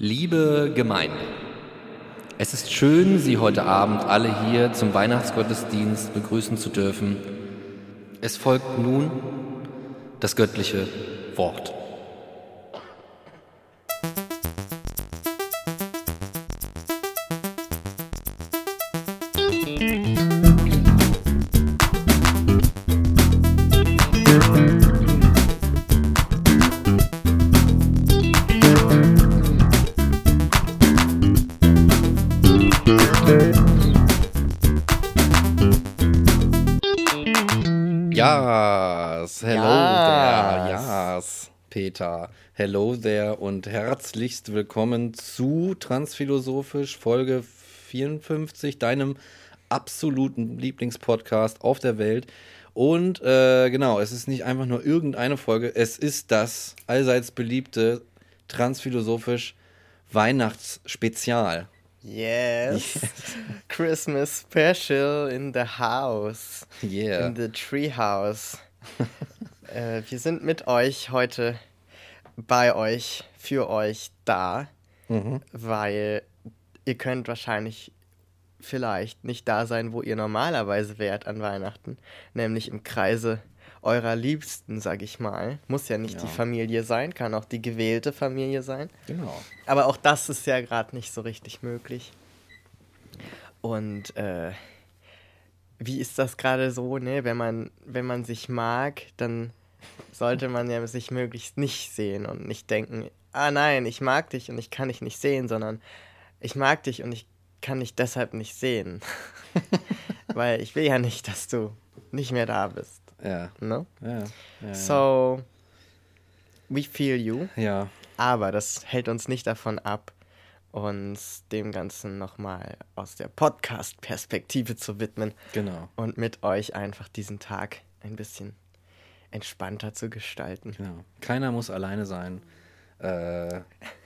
Liebe Gemeinde, es ist schön, Sie heute Abend alle hier zum Weihnachtsgottesdienst begrüßen zu dürfen. Es folgt nun das göttliche Wort. Yes, Peter. Hello there und herzlichst willkommen zu Transphilosophisch Folge 54, deinem absoluten Lieblingspodcast auf der Welt. Und äh, genau, es ist nicht einfach nur irgendeine Folge, es ist das allseits beliebte Transphilosophisch Weihnachtsspezial. Yes. Christmas special in the house. Yeah. In the tree house. äh, wir sind mit euch heute bei euch, für euch da, Mhm. weil ihr könnt wahrscheinlich vielleicht nicht da sein, wo ihr normalerweise wärt an Weihnachten, nämlich im Kreise eurer Liebsten, sag ich mal. Muss ja nicht Ja. die Familie sein, kann auch die gewählte Familie sein. Genau. Aber auch das ist ja gerade nicht so richtig möglich. Und äh, wie ist das gerade so, ne? Wenn man, wenn man sich mag, dann sollte man ja sich möglichst nicht sehen und nicht denken, ah nein, ich mag dich und ich kann dich nicht sehen, sondern ich mag dich und ich kann dich deshalb nicht sehen. Weil ich will ja nicht, dass du nicht mehr da bist. Ja. Ne? Ja. ja, So, we feel you. ja. Aber das hält uns nicht davon ab, uns dem Ganzen nochmal aus der Podcast-Perspektive zu widmen genau. und mit euch einfach diesen Tag ein bisschen entspannter zu gestalten. Genau. Keiner muss alleine sein. Äh,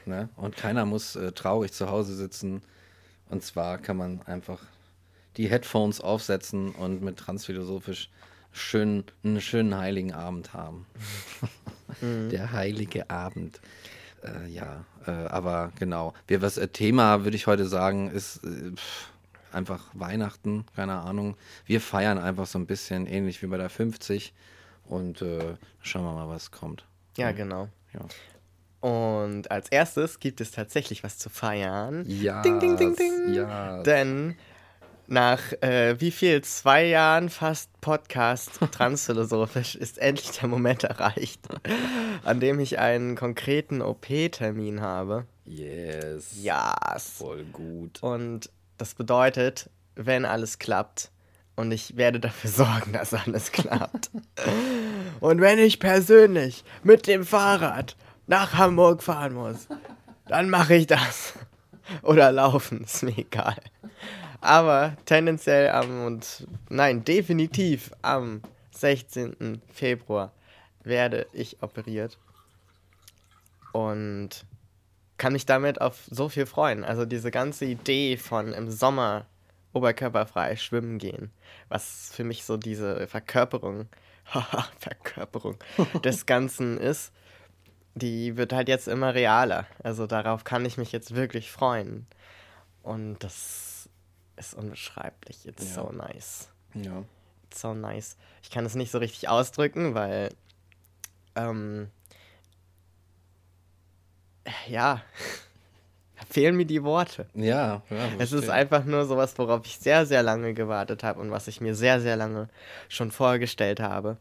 ne? Und keiner muss äh, traurig zu Hause sitzen. Und zwar kann man einfach die Headphones aufsetzen und mit transphilosophisch schön, einen schönen heiligen Abend haben. Der heilige Abend. Äh, ja, äh, aber genau. Wir, was äh, Thema, würde ich heute sagen, ist äh, pff, einfach Weihnachten, keine Ahnung. Wir feiern einfach so ein bisschen ähnlich wie bei der 50 und äh, schauen wir mal, was kommt. Ja, genau. Ja. Und als erstes gibt es tatsächlich was zu feiern. Ja. Ding, ding, ding, ding. Ja. Denn nach äh, wie viel? Zwei Jahren fast Podcast transphilosophisch ist endlich der Moment erreicht, an dem ich einen konkreten OP-Termin habe. Yes. Ja. Voll gut. Und das bedeutet, wenn alles klappt, und ich werde dafür sorgen, dass alles klappt. Und wenn ich persönlich mit dem Fahrrad nach Hamburg fahren muss, dann mache ich das. Oder laufen, ist mir egal. Aber tendenziell am und nein, definitiv am 16. Februar werde ich operiert. Und kann mich damit auf so viel freuen. Also diese ganze Idee von im Sommer oberkörperfrei schwimmen gehen, was für mich so diese Verkörperung, haha, Verkörperung des Ganzen ist, die wird halt jetzt immer realer. Also darauf kann ich mich jetzt wirklich freuen. Und das ist unbeschreiblich. It's Ja. so nice. Ja. It's so nice. Ich kann es nicht so richtig ausdrücken, weil ähm, ja, fehlen mir die Worte. Ja, ja Es ist einfach nur sowas, worauf ich sehr, sehr lange gewartet habe und was ich mir sehr, sehr lange schon vorgestellt habe.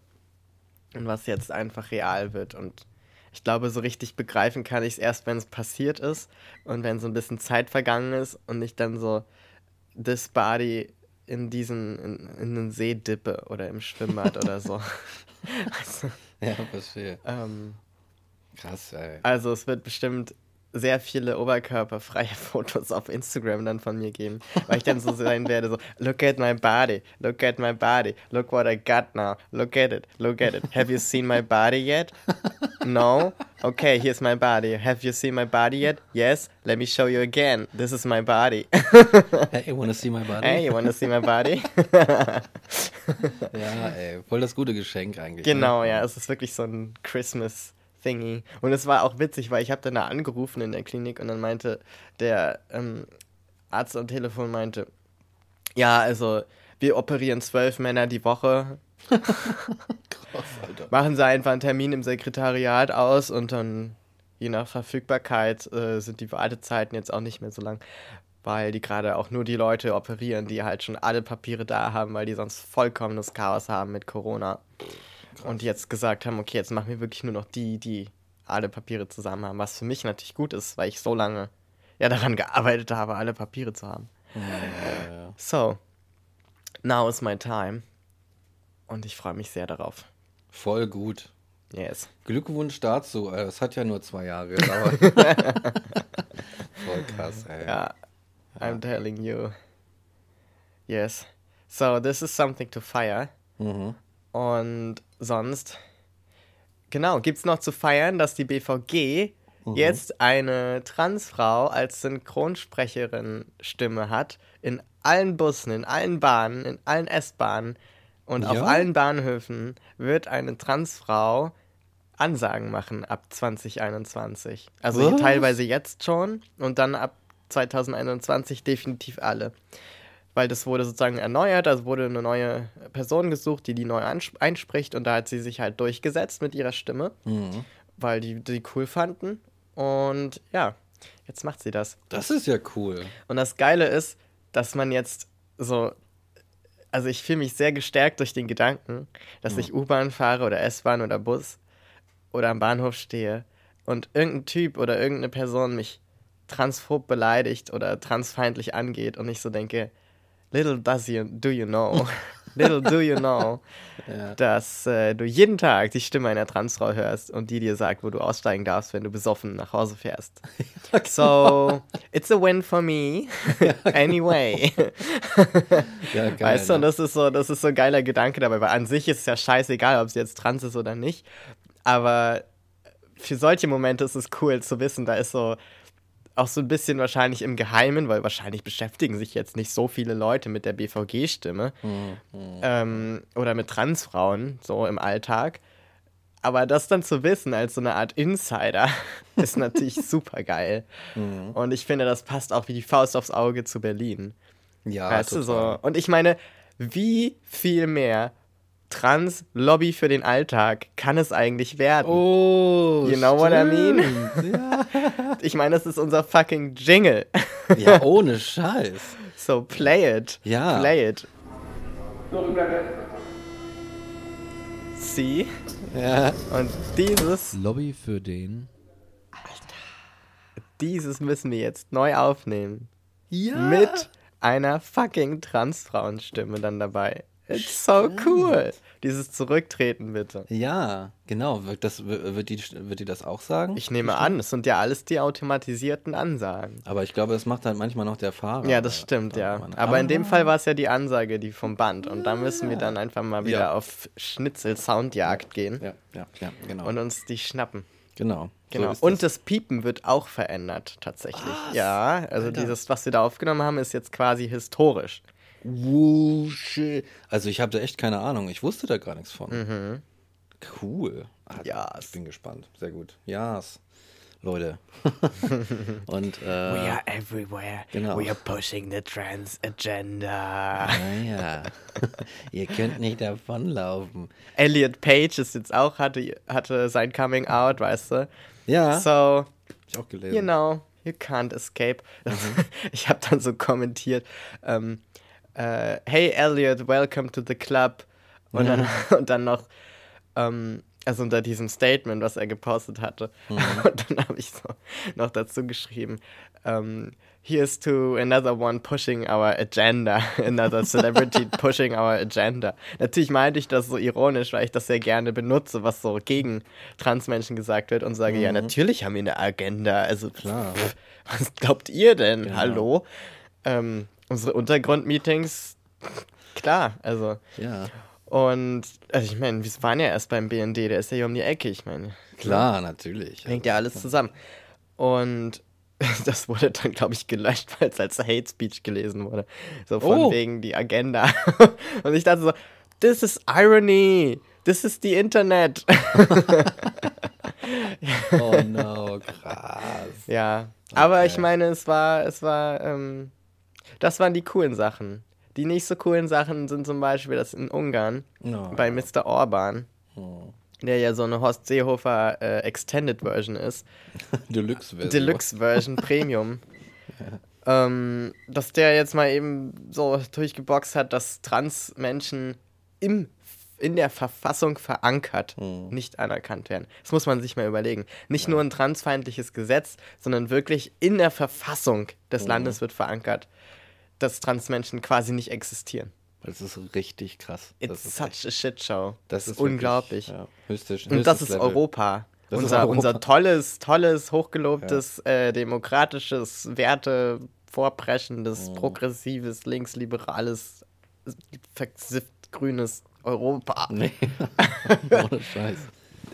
Und was jetzt einfach real wird. Und ich glaube, so richtig begreifen kann ich es erst, wenn es passiert ist und wenn so ein bisschen Zeit vergangen ist und ich dann so this body in diesen, in, in den See dippe oder im Schwimmbad oder so. Also, Ja, verstehe. ähm, Krass, ey. also es wird bestimmt sehr viele oberkörperfreie Fotos auf Instagram dann von mir geben, weil ich dann so sein werde, so, look at my body, look at my body, look what I got now, look at it, look at it. Have you seen my body yet? No? Okay, here's my body. Have you seen my body yet? Yes? Let me show you again. This is my body. Hey, wanna see my body? hey, you wanna see my body? Ja, ey. Voll das gute Geschenk eigentlich. genau, ne? ja, es ist wirklich so ein Christmas Thingy. Und es war auch witzig, weil ich habe dann da angerufen in der Klinik und dann meinte der ähm, Arzt am Telefon meinte, ja, also wir operieren zwölf Männer die Woche. Krass, Alter. Machen Sie einfach einen Termin im Sekretariat aus und dann je nach Verfügbarkeit äh, sind die Wartezeiten jetzt auch nicht mehr so lang, weil die gerade auch nur die Leute operieren, die halt schon alle Papiere da haben, weil die sonst vollkommenes Chaos haben mit Corona. Und jetzt gesagt haben, okay, jetzt machen wir wirklich nur noch die, die alle Papiere zusammen haben, was für mich natürlich gut ist, weil ich so lange ja daran gearbeitet habe, alle Papiere zu haben. Ja, ja, ja. So, now is my time. Und ich freue mich sehr darauf. Voll gut. Yes. Glückwunsch dazu. Äh, Es hat ja nur zwei Jahre gedauert. Voll krass, ey. Ja, I'm telling you. Yes. So, this is something to fire. Mhm. Und sonst, genau, gibt's noch zu feiern, dass die BVG jetzt eine Transfrau als Synchronsprecherin Stimme hat. In allen Bussen, in allen Bahnen, in allen S-Bahnen und auf Ja? allen Bahnhöfen wird eine Transfrau Ansagen machen ab 2021. Also Was? teilweise jetzt schon und dann ab 2021 definitiv alle. Weil das wurde sozusagen erneuert, also wurde eine neue Person gesucht, die die neu einspricht und da hat sie sich halt durchgesetzt mit ihrer Stimme, Mhm. weil die die cool fanden. Und ja, jetzt macht sie das. Das ist ja cool. Und das Geile ist, dass man jetzt so. Also ich fühle mich sehr gestärkt durch den Gedanken, dass ich U-Bahn fahre oder S-Bahn oder Bus oder am Bahnhof stehe und irgendein Typ oder irgendeine Person mich transphob beleidigt oder transfeindlich angeht und ich so denke, little does you, do you know, little do you know, Ja. dass äh, du jeden Tag die Stimme einer Transfrau hörst und die dir sagt, wo du aussteigen darfst, wenn du besoffen nach Hause fährst. So, it's a win for me. anyway. Ja, geil. weißt du, und ne? das ist so, das ist so ein geiler Gedanke dabei, weil an sich ist es ja scheißegal, ob sie jetzt trans ist oder nicht. Aber für solche Momente ist es cool zu wissen, da ist so auch so ein bisschen wahrscheinlich im Geheimen, weil wahrscheinlich beschäftigen sich jetzt nicht so viele Leute mit der BVG-Stimme Mhm. ähm, oder mit Transfrauen so im Alltag. Aber das dann zu wissen als so eine Art Insider ist natürlich super geil. Mhm. Und ich finde, das passt auch wie die Faust aufs Auge zu Berlin. Ja, weißt du so? total. Und ich meine, wie viel mehr Trans-Lobby für den Alltag kann es eigentlich werden? Oh, You know what I mean? stimmt. Ich meine, das ist unser fucking Jingle. ja, ohne Scheiß. So play it. Ja. Play it. See? Ja. Und dieses, Lobby für den. dieses müssen wir jetzt neu aufnehmen. Ja. Mit einer fucking Transfrauenstimme dann dabei. It's so cool. Dieses Zurücktreten bitte. Ja, genau. Wird, das, wird, die, wird die das auch sagen? Ich nehme an, es sind ja alles die automatisierten Ansagen. Aber ich glaube, das macht halt manchmal noch der Fahrer. Ja, das stimmt, ja. Aber- Aber in dem Fall war es ja die Ansage, die vom Band. Und da müssen wir dann einfach mal wieder Ja. auf Schnitzel-Soundjagd gehen Ja, ja, ja, genau. und uns die schnappen. genau. Genau. So und das. das Piepen wird auch verändert, tatsächlich. Was? Ja, also Alter. dieses, was wir da aufgenommen haben, ist jetzt quasi historisch. Wusche. Also ich habe da echt keine Ahnung. Ich wusste da gar nichts von. Cool. Ah, Yes. Ich bin gespannt. Sehr gut. Ja, Leute. und äh, are everywhere. Genau. We are pushing the trans agenda. naja, ihr könnt nicht davonlaufen. Elliot Page ist jetzt auch, hatte, hatte sein Coming Out, weißt du? Ja, So, hab ich auch gelesen. you know, you can't escape. Ich habe dann so kommentiert, ähm, äh, hey Elliot, welcome to the club. Und, dann, und dann noch, ähm, also unter diesem Statement, was er gepostet hatte. Und dann habe ich so noch dazu geschrieben, ähm, here's to another one pushing our agenda, another celebrity pushing our agenda. Natürlich meinte ich das so ironisch, weil ich das sehr gerne benutze, was so gegen Transmenschen gesagt wird und sage, ja, natürlich haben wir eine Agenda. Also, Klar. pff, was glaubt ihr denn? Genau. Hallo? Ähm, unsere Untergrundmeetings, klar, also. Ja, Und, also ich meine, wir waren ja erst beim BND, der ist ja hier um die Ecke, ich meine. klar, natürlich. Hängt ja alles zusammen. Und das wurde dann, glaube ich, gelöscht, weil es als Hate Speech gelesen wurde. So von Oh. wegen die Agenda. Und ich dachte so, this is irony. This is the Internet. oh no, krass. Ja, aber Okay. ich meine, es war, es war, ähm, das waren die coolen Sachen. Die nicht so coolen Sachen sind zum Beispiel das in Ungarn No. bei Mr. Orban, Oh. der ja so eine Horst Seehofer äh, Extended Version ist. Deluxe-Version. Deluxe Version Premium. ähm, dass der jetzt mal eben so durchgeboxt hat, dass Trans-Menschen im, in der Verfassung verankert Hm. nicht anerkannt werden. Das muss man sich mal überlegen. Nicht nur ein transfeindliches Gesetz, sondern wirklich in der Verfassung des Landes wird verankert, dass Transmenschen quasi nicht existieren. Das ist richtig krass. It's das ist such a shit show. Das ist, ist wirklich, unglaublich. Ja, höchstes, Und das ist Level. Europa. Das ist unser, Europa. unser tolles, tolles, hochgelobtes, äh, demokratisches, Werte vorpreschendes, Mhm. progressives, linksliberales, versifft grünes Europa. Nee. Ohne Scheiß.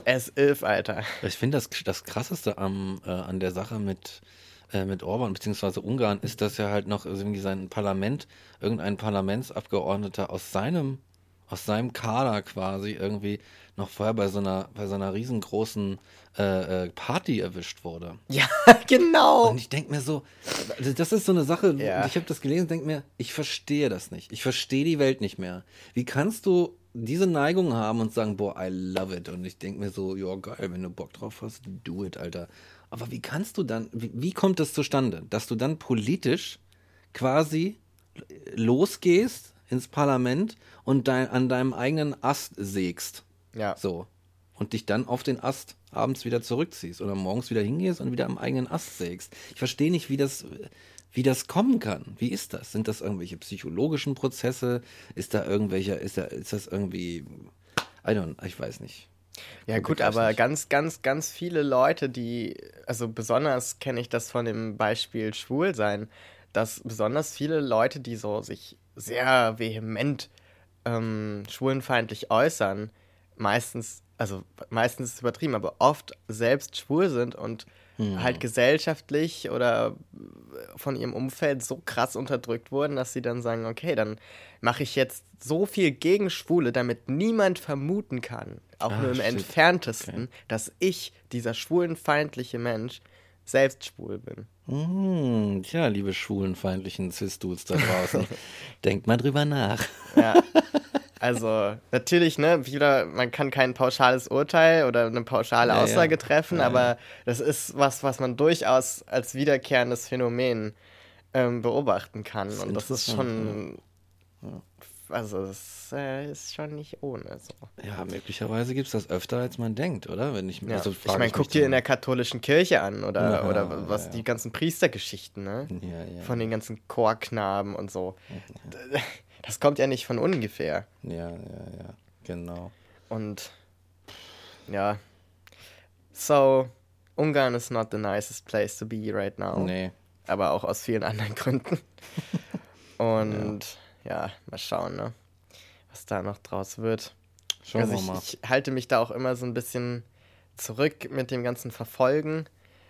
S11, Alter. Ich finde, das, das Krasseste am, äh, an der Sache mit, äh, mit Orban bzw. Ungarn ist, dass er halt noch irgendwie sein Parlament, irgendein Parlamentsabgeordneter aus seinem, aus seinem Kader quasi irgendwie noch vorher bei so einer, bei so einer riesengroßen äh, äh, Party erwischt wurde. Ja, genau. Und ich denke mir so, also das ist so eine Sache, Ja. ich habe das gelesen und denke mir, ich verstehe das nicht. Ich verstehe die Welt nicht mehr. Wie kannst du diese Neigung haben und sagen, boah, I love it? Und ich denke mir so, ja, geil, wenn du Bock drauf hast, do it, Alter. Aber wie kannst du dann, wie, wie kommt das zustande, dass du dann politisch quasi losgehst ins Parlament und dein, an deinem eigenen Ast sägst? Ja. So. Und dich dann auf den Ast abends wieder zurückziehst oder morgens wieder hingehst und wieder am eigenen Ast sägst. Ich verstehe nicht, wie das, wie das kommen kann. Wie ist das? Sind das irgendwelche psychologischen Prozesse? Ist da irgendwelche, ist da, ist das irgendwie, I don't, ich weiß nicht. Ja gut, aber ganz, ganz, ganz viele Leute, die, also besonders kenne ich das von dem Beispiel Schwulsein, dass besonders viele Leute, die so sich sehr vehement ähm, schwulenfeindlich äußern, meistens, also meistens ist es übertrieben, aber oft selbst schwul sind und Hm. halt gesellschaftlich oder von ihrem Umfeld so krass unterdrückt wurden, dass sie dann sagen, okay, dann mache ich jetzt so viel gegen Schwule, damit niemand vermuten kann, auch Ah, nur im shit. entferntesten, Okay. dass ich, dieser schwulenfeindliche Mensch, selbst schwul bin. Hm, tja, liebe schwulenfeindlichen Cis-Dudes da draußen, denkt mal drüber nach. Ja. Also, natürlich, ne, wieder, man kann kein pauschales Urteil oder eine pauschale Ja, ja. Aussage treffen, Ja, ja. aber das ist was, was man durchaus als wiederkehrendes Phänomen ähm, beobachten kann. ist Und das ist schon. Also, das äh, ist schon nicht ohne. So. Ja, möglicherweise gibt es das öfter, als man denkt, oder? Wenn ich, Ja. also ich meine, guck dir in der katholischen Kirche an oder, Ja, oder was ja, ja. die ganzen Priestergeschichten, ne? Ja, ja. Von den ganzen Chorknaben und so. Das kommt ja nicht von ungefähr. Ja, ja, ja, genau. Und ja. So, Ungarn is not the nicest place to be right now. Nee. Aber auch aus vielen anderen Gründen. Und ja, mal schauen, ne? Was da noch draus wird. Schauen also wir ich, mal. ich halte mich da auch immer so ein bisschen zurück mit dem ganzen Verfolgen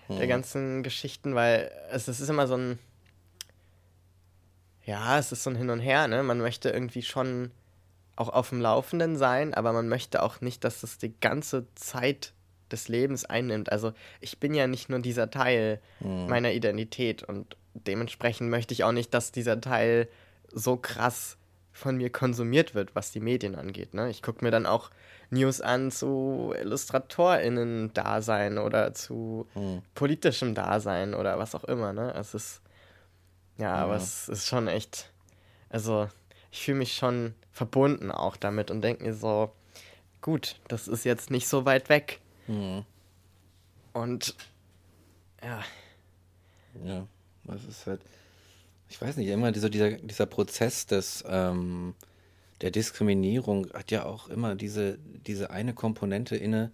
Hm. der ganzen Geschichten, weil es, es ist immer so ein. Ja, es ist so ein Hin und Her, ne? Man möchte irgendwie schon auch auf dem Laufenden sein, aber man möchte auch nicht, dass das die ganze Zeit des Lebens einnimmt. Also ich bin ja nicht nur dieser Teil Hm. meiner Identität und dementsprechend möchte ich auch nicht, dass dieser Teil so krass von mir konsumiert wird, was die Medien angeht. Ne? Ich gucke mir dann auch News an zu IllustratorInnen-Dasein oder zu Hm. politischem Dasein oder was auch immer. Ne? Es ist, ja, aber Ja. es ist schon echt, also ich fühle mich schon verbunden auch damit und denke mir so, gut, das ist jetzt nicht so weit weg. Hm. Und ja, Ja, das ist halt, ich weiß nicht, immer dieser, dieser, dieser Prozess des, ähm, der Diskriminierung hat ja auch immer diese, diese eine Komponente inne,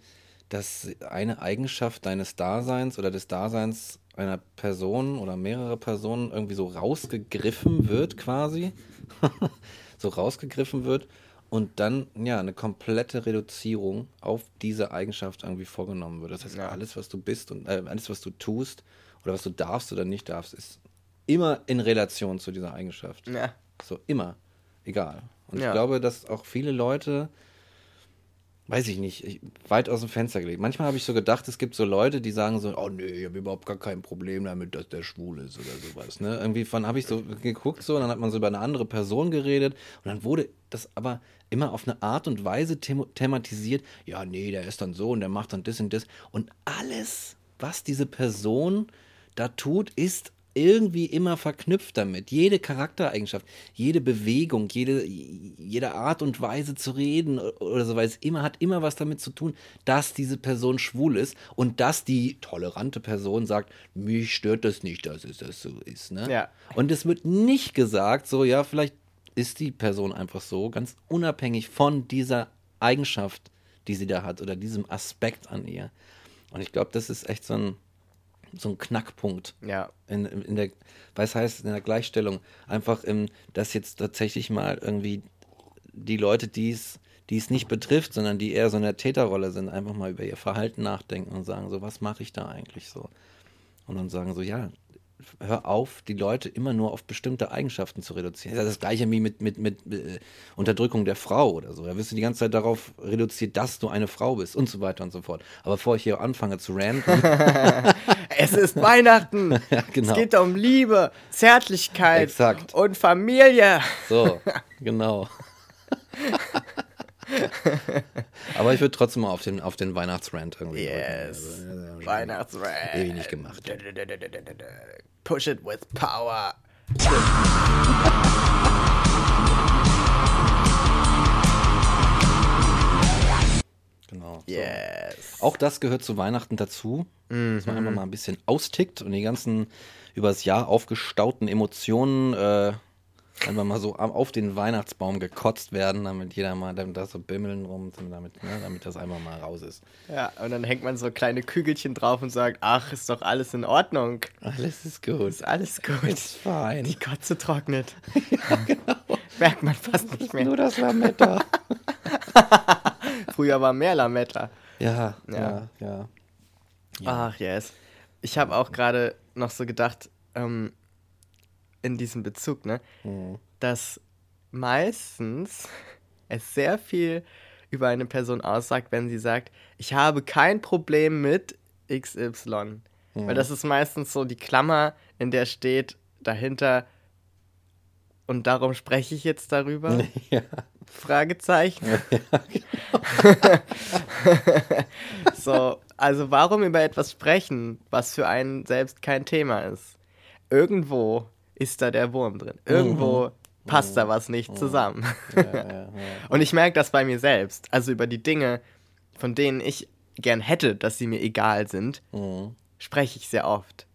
dass eine Eigenschaft deines Daseins oder des Daseins einer Person oder mehrere Personen irgendwie so rausgegriffen wird quasi, so rausgegriffen wird und dann ja eine komplette Reduzierung auf diese Eigenschaft irgendwie vorgenommen wird. Das heißt, Ja. alles, was du bist und äh, alles, was du tust oder was du darfst oder nicht darfst, ist immer in Relation zu dieser Eigenschaft. ja, So immer. Egal. Und Ja. ich glaube, dass auch viele Leute weiß ich nicht, ich, weit aus dem Fenster gelegt. Manchmal habe ich so gedacht, es gibt so Leute, die sagen so, oh nee, ich habe überhaupt gar kein Problem damit, dass der schwul ist oder sowas. Ne? Irgendwie von habe ich so geguckt so, und dann hat man so über eine andere Person geredet und dann wurde das aber immer auf eine Art und Weise them thematisiert, ja nee, der ist dann so und der macht dann das und das und alles, was diese Person da tut, ist irgendwie immer verknüpft damit. Jede Charaktereigenschaft, jede Bewegung, jede, jede Art und Weise zu reden oder so weiter, immer hat immer was damit zu tun, dass diese Person schwul ist und dass die tolerante Person sagt, mich stört das nicht, dass es das so ist. Ne? Ja. Und es wird nicht gesagt, so, ja, vielleicht ist die Person einfach so, ganz unabhängig von dieser Eigenschaft, die sie da hat oder diesem Aspekt an ihr. Und ich glaube, das ist echt so ein so ein Knackpunkt. Ja. In, in der, was heißt in der Gleichstellung? Einfach, im, dass jetzt tatsächlich mal irgendwie die Leute, die es die es nicht betrifft, sondern die eher so in der Täterrolle sind, einfach mal über ihr Verhalten nachdenken und sagen, so, was mache ich da eigentlich so? Und dann sagen so, ja, hör auf, die Leute immer nur auf bestimmte Eigenschaften zu reduzieren. Das ist das gleiche wie mit, mit, mit äh, Unterdrückung der Frau oder so. Da wirst du die ganze Zeit darauf reduziert, dass du eine Frau bist und so weiter und so fort. Aber bevor ich hier anfange zu ranten. es ist Weihnachten. ja, genau. Es geht um Liebe, Zärtlichkeit Exakt. und Familie. So, genau. Aber ich würde trotzdem mal auf den, auf den Weihnachtsrand irgendwie. Yes. Also, Weihnachtsrand. Ewig nicht gemacht. Push it with power. Genau. So. Yes. Auch das gehört zu Weihnachten dazu, dass man einfach mal ein bisschen austickt und die ganzen übers Jahr aufgestauten Emotionen äh, einfach mal so auf den Weihnachtsbaum gekotzt werden, damit jeder mal, damit das so bimmeln rum, damit, ne, damit das einfach mal raus ist. Ja, und dann hängt man so kleine Kügelchen drauf und sagt, ach, ist doch alles in Ordnung. Alles ist gut. Ist alles gut. It's fine. Die Kotze trocknet. Merkt man fast nicht mehr. Nur das Lametta. Früher war mehr Lametta. ja, Ja. ja, ja. Ach, yes. Ich habe auch gerade noch so gedacht, ähm, in diesem Bezug, ne, dass meistens es sehr viel über eine Person aussagt, wenn sie sagt, ich habe kein Problem mit XY. Weil das ist meistens so die Klammer, in der steht dahinter, und darum spreche ich jetzt darüber? ja. Fragezeichen. so, also warum über etwas sprechen, was für einen selbst kein Thema ist? Irgendwo ist da der Wurm drin. Irgendwo passt da was nicht zusammen. Ja, ja, ja. Und ich merke das bei mir selbst. Also über die Dinge, von denen ich gern hätte, dass sie mir egal sind, Mhm. spreche ich sehr oft.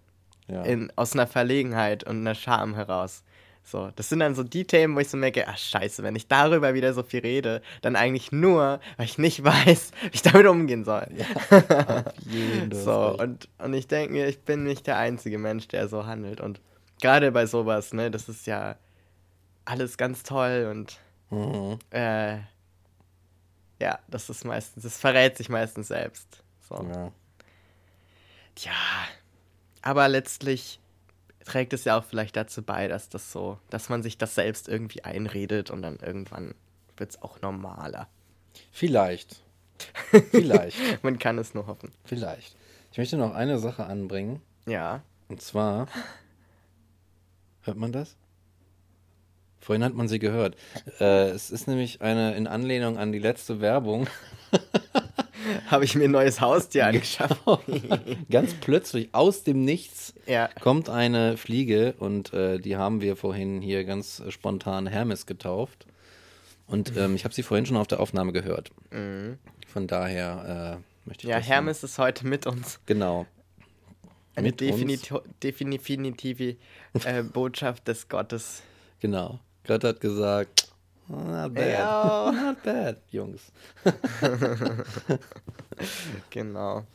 In, aus einer Verlegenheit und einer Scham heraus. So, das sind dann so die Themen, wo ich so merke, ach scheiße, wenn ich darüber wieder so viel rede, dann eigentlich nur, weil ich nicht weiß, wie ich damit umgehen soll. jeden, du hast so, und, und ich denke mir, ich bin nicht der einzige Mensch, der so handelt. Und gerade bei sowas, ne, das ist ja alles ganz toll und Mhm. äh, ja, das ist meistens, das verrät sich meistens selbst. So. Ja. Ja, aber letztlich trägt es ja auch vielleicht dazu bei, dass das so, dass man sich das selbst irgendwie einredet und dann irgendwann wird es auch normaler. Vielleicht. Vielleicht. Man kann es nur hoffen. Vielleicht. Ich möchte noch eine Sache anbringen. Ja. Und zwar. Hört man das? Vorhin hat man sie gehört. Äh, es ist nämlich eine in Anlehnung an die letzte Werbung. Habe ich mir ein neues Haustier angeschafft. Ganz plötzlich aus dem Nichts Ja. kommt eine Fliege und äh, die haben wir vorhin hier ganz spontan Hermes getauft. Und ähm, ich habe sie vorhin schon auf der Aufnahme gehört. Von daher äh, möchte ich Mhm. Ja, Hermes ist heute mit uns. Genau. Eine Mit uns? definito- definitive äh, Botschaft des Gottes. Genau. Gott hat gesagt, "Oh, not bad. Ja. Not bad, Jungs. Genau.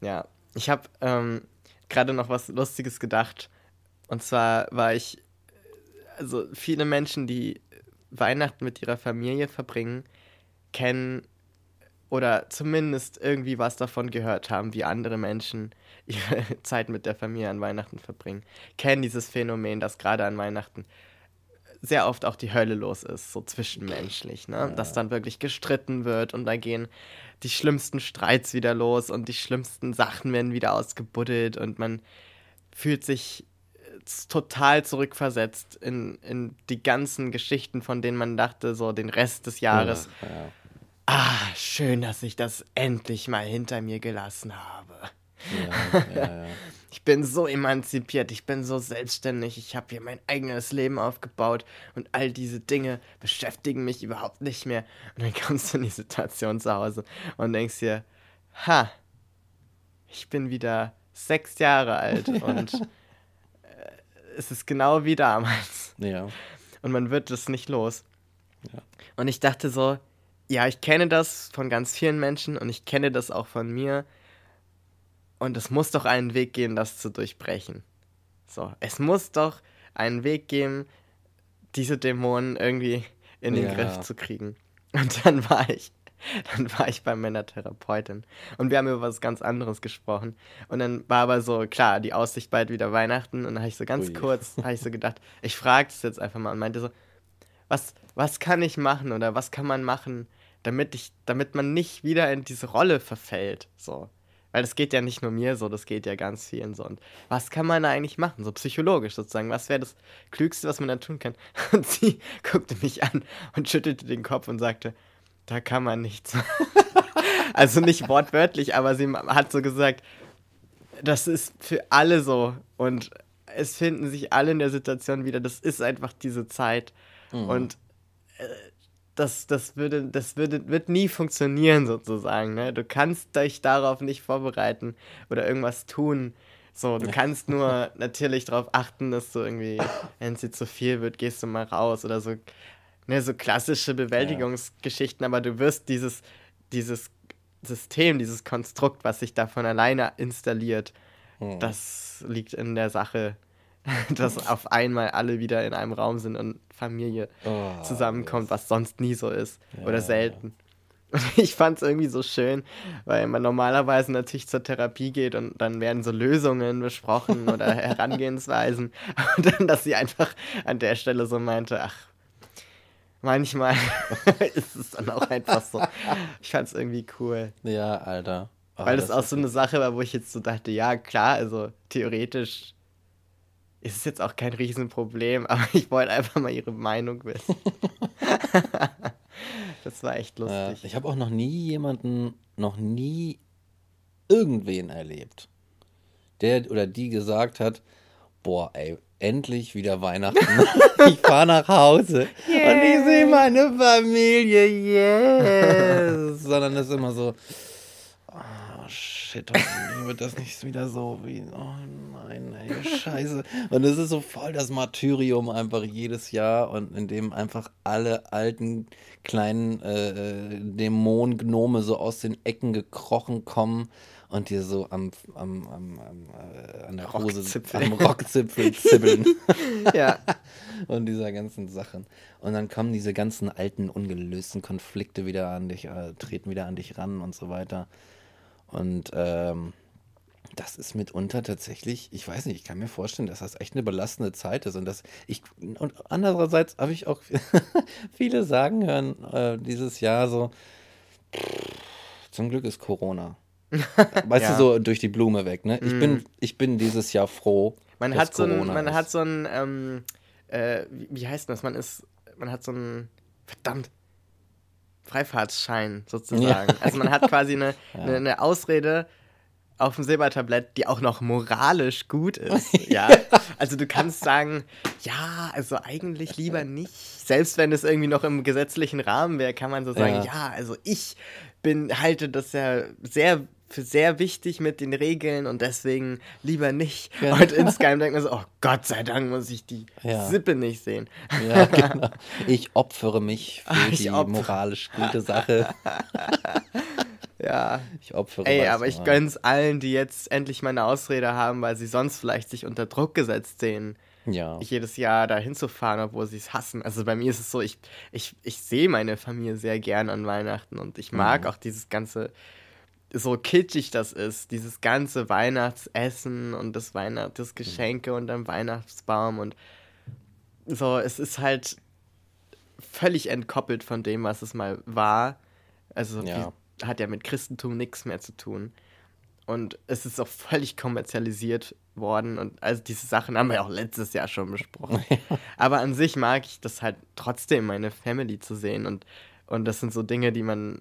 Ja, ich habe ähm, gerade noch was Lustiges gedacht. Und zwar war ich, also viele Menschen, die Weihnachten mit ihrer Familie verbringen, kennen oder zumindest irgendwie was davon gehört haben, wie andere Menschen ihre Zeit mit der Familie an Weihnachten verbringen. Kennen dieses Phänomen, dass gerade an Weihnachten sehr oft auch die Hölle los ist, so zwischenmenschlich, ne? Ja. Dass dann wirklich gestritten wird und da gehen die schlimmsten Streits wieder los und die schlimmsten Sachen werden wieder ausgebuddelt und man fühlt sich total zurückversetzt in, in die ganzen Geschichten, von denen man dachte, so den Rest des Jahres. Ja, ja. Ah, schön, dass ich das endlich mal hinter mir gelassen habe. Ja, ich bin so emanzipiert, ich bin so selbstständig, ich habe hier mein eigenes Leben aufgebaut und all diese Dinge beschäftigen mich überhaupt nicht mehr. Und dann kommst du in die Situation zu Hause und denkst dir, ha, ich bin wieder sechs Jahre alt und äh, es ist genau wie damals. Ja. Und man wird es nicht los. Ja. Und ich dachte so, ja, ich kenne das von ganz vielen Menschen und ich kenne das auch von mir. Und es muss doch einen Weg geben, das zu durchbrechen. So, es muss doch einen Weg geben, diese Dämonen irgendwie in den ja. Griff zu kriegen. Und dann war ich, dann war ich bei meiner Therapeutin und wir haben über was ganz anderes gesprochen. Und dann war aber so, klar, die Aussicht bald wieder Weihnachten und dann habe ich so ganz Ui. kurz, habe ich so gedacht, ich frage es jetzt einfach mal und meinte so, was, was kann ich machen oder was kann man machen, damit ich, damit man nicht wieder in diese Rolle verfällt, so. Weil das geht ja nicht nur mir so, das geht ja ganz vielen so. Und was kann man da eigentlich machen, so psychologisch sozusagen? Was wäre das Klügste, was man da tun kann? Und sie guckte mich an und schüttelte den Kopf und sagte, da kann man nichts. also nicht wortwörtlich, aber sie hat so gesagt, das ist für alle so. Und es finden sich alle in der Situation wieder. Das ist einfach diese Zeit. Mhm. Und äh, das, das, würde, das würde, wird nie funktionieren, sozusagen. Ne? Du kannst dich darauf nicht vorbereiten oder irgendwas tun. So, du kannst nur natürlich darauf achten, dass du irgendwie, wenn es dir zu viel wird, gehst du mal raus oder so. Ne, so klassische Bewältigungsgeschichten, aber du wirst dieses, dieses System, dieses Konstrukt, was sich da von alleine installiert, hm. das liegt in der Sache dass auf einmal alle wieder in einem Raum sind und Familie oh, zusammenkommt, was sonst nie so ist ja. oder selten. Und ich fand es irgendwie so schön, weil man normalerweise natürlich zur Therapie geht und dann werden so Lösungen besprochen oder Herangehensweisen. Und dann, dass sie einfach an der Stelle so meinte, ach, manchmal ist es dann auch einfach so. Ich fand es irgendwie cool. Ja, Alter. Oh, weil das, das auch so eine Sache war, wo ich jetzt so dachte, ja, klar, also theoretisch ist es jetzt auch kein Riesenproblem, aber ich wollte einfach mal ihre Meinung wissen. das war echt lustig. ich habe auch noch nie jemanden, noch nie irgendwen erlebt, der oder die gesagt hat, boah, ey, endlich wieder Weihnachten. ich fahre nach Hause yeah. und ich sehe meine Familie, yes. Sondern das ist immer so, oh, shit, wird das nicht wieder so wie, oh nein, ey, scheiße. Und es ist so voll das Martyrium einfach jedes Jahr und in dem einfach alle alten kleinen äh, Dämonen-Gnome so aus den Ecken gekrochen kommen und dir so am, am, am, am äh, an der Hose, Rockzipfel. am Rockzipfel zibbeln. ja. Und dieser ganzen Sachen. Und dann kommen diese ganzen alten, ungelösten Konflikte wieder an dich, äh, treten wieder an dich ran und so weiter. Und ähm, das ist mitunter tatsächlich, ich weiß nicht, ich kann mir vorstellen, dass das echt eine belastende Zeit ist und dass ich und andererseits habe ich auch viele sagen hören äh, dieses Jahr so zum Glück ist Corona. Weißt ja. du so durch die Blume weg, ne? Ich mm. bin ich bin dieses Jahr froh. Man hat so ein, man ist. hat so ein ähm, äh, wie, wie heißt das? Man ist man hat so ein verdammt Freifahrtsschein sozusagen. Ja. Also man hat quasi eine, ja. eine, eine, Ausrede auf dem Silbertablett, die auch noch moralisch gut ist. Ja. Also du kannst sagen, ja, also eigentlich lieber nicht. Selbst wenn es irgendwie noch im gesetzlichen Rahmen wäre, kann man so sagen, ja, ja also ich bin, halte das ja sehr für sehr wichtig mit den Regeln und deswegen lieber nicht. Ja. Und insgeheim denkt man so, oh Gott sei Dank muss ich die ja. Sippe nicht sehen. Ja, genau. Ich opfere mich für ich die opfer. moralisch gute Sache. ja. Ich opfere Ey, aber ich gönn's allen, die jetzt endlich mal eine Ausrede haben, weil sie sonst vielleicht sich unter Druck gesetzt sehen. Ja. jedes Jahr da hinzufahren, obwohl sie es hassen. Also bei mir ist es so, ich, ich, ich sehe meine Familie sehr gern an Weihnachten und ich mag mhm. auch dieses ganze so kitschig das ist, dieses ganze Weihnachtsessen und das Weihnachtsgeschenke und dann Weihnachtsbaum und so, es ist halt völlig entkoppelt von dem, was es mal war. Also Ja. hat ja mit Christentum nichts mehr zu tun. Und es ist auch völlig kommerzialisiert worden. Und also diese Sachen haben wir auch letztes Jahr schon besprochen. Aber an sich mag ich das halt trotzdem, meine Family zu sehen. Und, und das sind so Dinge, die man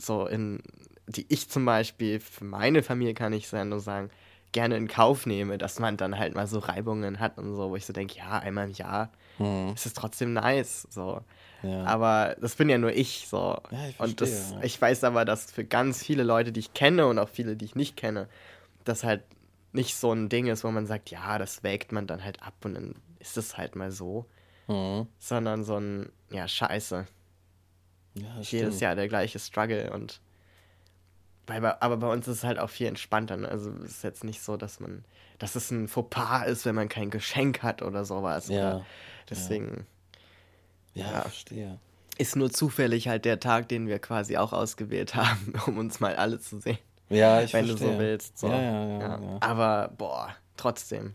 so in, die ich zum Beispiel, für meine Familie kann ich nur sagen, gerne in Kauf nehme, dass man dann halt mal so Reibungen hat und so, wo ich so denke, ja, einmal im Jahr Hm. ist es trotzdem nice. So. Ja. Aber das bin ja nur ich so. Ja, ich und das, verstehe, ja. ich weiß aber, dass für ganz viele Leute, die ich kenne und auch viele, die ich nicht kenne, das halt nicht so ein Ding ist, wo man sagt, ja, das wägt man dann halt ab und dann ist es halt mal so. Hm. Sondern so ein, ja, scheiße. Ja, das Jedes stimmt. Jahr der gleiche Struggle und aber bei uns ist es halt auch viel entspannter. Ne? Also es ist jetzt nicht so, dass man, dass es ein Fauxpas ist, wenn man kein Geschenk hat oder sowas. Ja, Oder deswegen Ja, Ja. verstehe. ist nur zufällig halt der Tag, den wir quasi auch ausgewählt haben, um uns mal alle zu sehen. Ja, ich wenn verstehe. du so willst. So. Ja, ja, ja, ja. Aber boah, trotzdem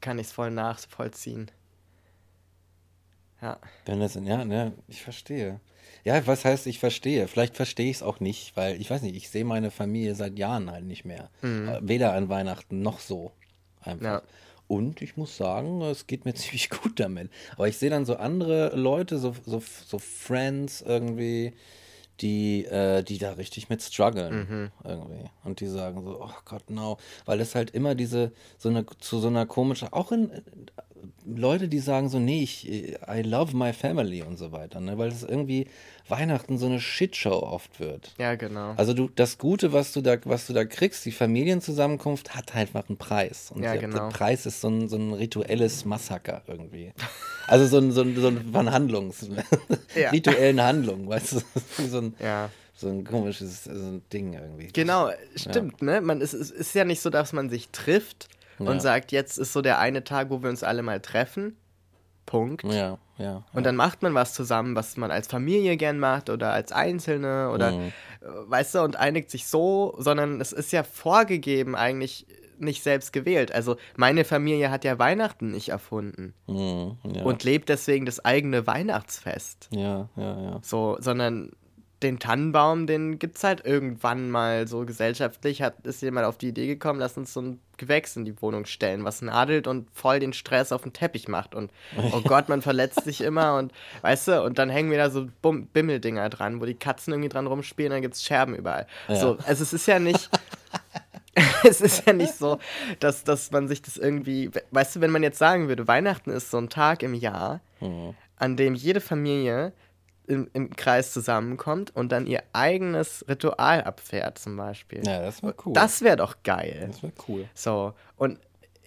kann ich es voll nachvollziehen. Ja. Wenn das, ja, ne, ich verstehe. Ja, was heißt, ich verstehe? Vielleicht verstehe ich es auch nicht, weil ich weiß nicht, ich sehe meine Familie seit Jahren halt nicht mehr. Äh, Weder an Weihnachten noch so. Einfach. Mhm. Ja. Und ich muss sagen, es geht mir ziemlich gut damit. Aber ich sehe dann so andere Leute, so, so, so Friends irgendwie, die, äh, die da richtig mit strugglen Mhm. irgendwie. Und die sagen so, oh Gott, no. Weil es halt immer diese, so eine, zu so einer komischen, auch in, Leute, die sagen so, nee, ich, I love my family und so weiter, ne? Weil es irgendwie Weihnachten so eine Shitshow oft wird. Ja, genau. Also du, das Gute, was du da, was du da kriegst, die Familienzusammenkunft, hat halt einfach einen Preis. Und Ja, der, genau. der Preis ist so ein, so ein rituelles Massaker irgendwie. Also so ein, so ein, so ein von Handlungs, Ja. rituellen Handlungen, weißt du? So ein, ja. so ein komisches so ein Ding irgendwie. Genau, stimmt, ne? Man, es, es ist ja nicht so, dass man sich trifft Ja. und sagt, jetzt ist so der eine Tag, wo wir uns alle mal treffen. Punkt. Ja, ja. Und dann macht man was zusammen, was man als Familie gern macht oder als Einzelne oder Mhm. äh, weißt du, und einigt sich so, sondern es ist ja vorgegeben, eigentlich nicht selbst gewählt. Also meine Familie hat ja Weihnachten nicht erfunden Mhm, ja. und lebt deswegen das eigene Weihnachtsfest. ja, ja, ja. So, sondern den Tannenbaum, den gibt's halt irgendwann mal so gesellschaftlich, hat ist jemand auf die Idee gekommen, lass uns so ein Gewächs in die Wohnung stellen, was nadelt und voll den Stress auf den Teppich macht und oh Gott, man verletzt sich immer und weißt du, und dann hängen wir da so Bum Bimmeldinger dran, wo die Katzen irgendwie dran rumspielen, dann gibt's Scherben überall. Ja. So, also es ist ja nicht es ist ja nicht so, dass, dass man sich das irgendwie, weißt du, wenn man jetzt sagen würde, Weihnachten ist so ein Tag im Jahr, Mhm. an dem jede Familie im, im Kreis zusammenkommt und dann ihr eigenes Ritual abfährt, zum Beispiel. Ja, das wäre cool. Das wäre doch geil. das wäre cool. So, und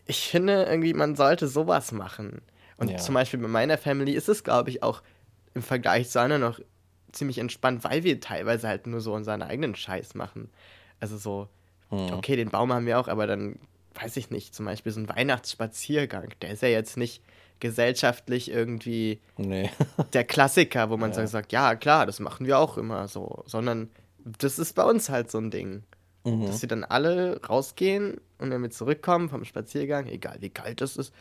ich finde irgendwie, man sollte sowas machen. Und Ja. zum Beispiel bei meiner Family ist es, glaube ich, auch im Vergleich zu anderen noch ziemlich entspannt, weil wir teilweise halt nur so unseren eigenen Scheiß machen. Also so, Mhm. okay, den Baum haben wir auch, aber dann weiß ich nicht, zum Beispiel so ein Weihnachtsspaziergang, der ist ja jetzt nicht gesellschaftlich irgendwie Nee. der Klassiker, wo man Ja. so sagt, ja klar, das machen wir auch immer so, sondern das ist bei uns halt so ein Ding. Mhm. Dass sie dann alle rausgehen und wenn wir zurückkommen vom Spaziergang, egal wie kalt es ist,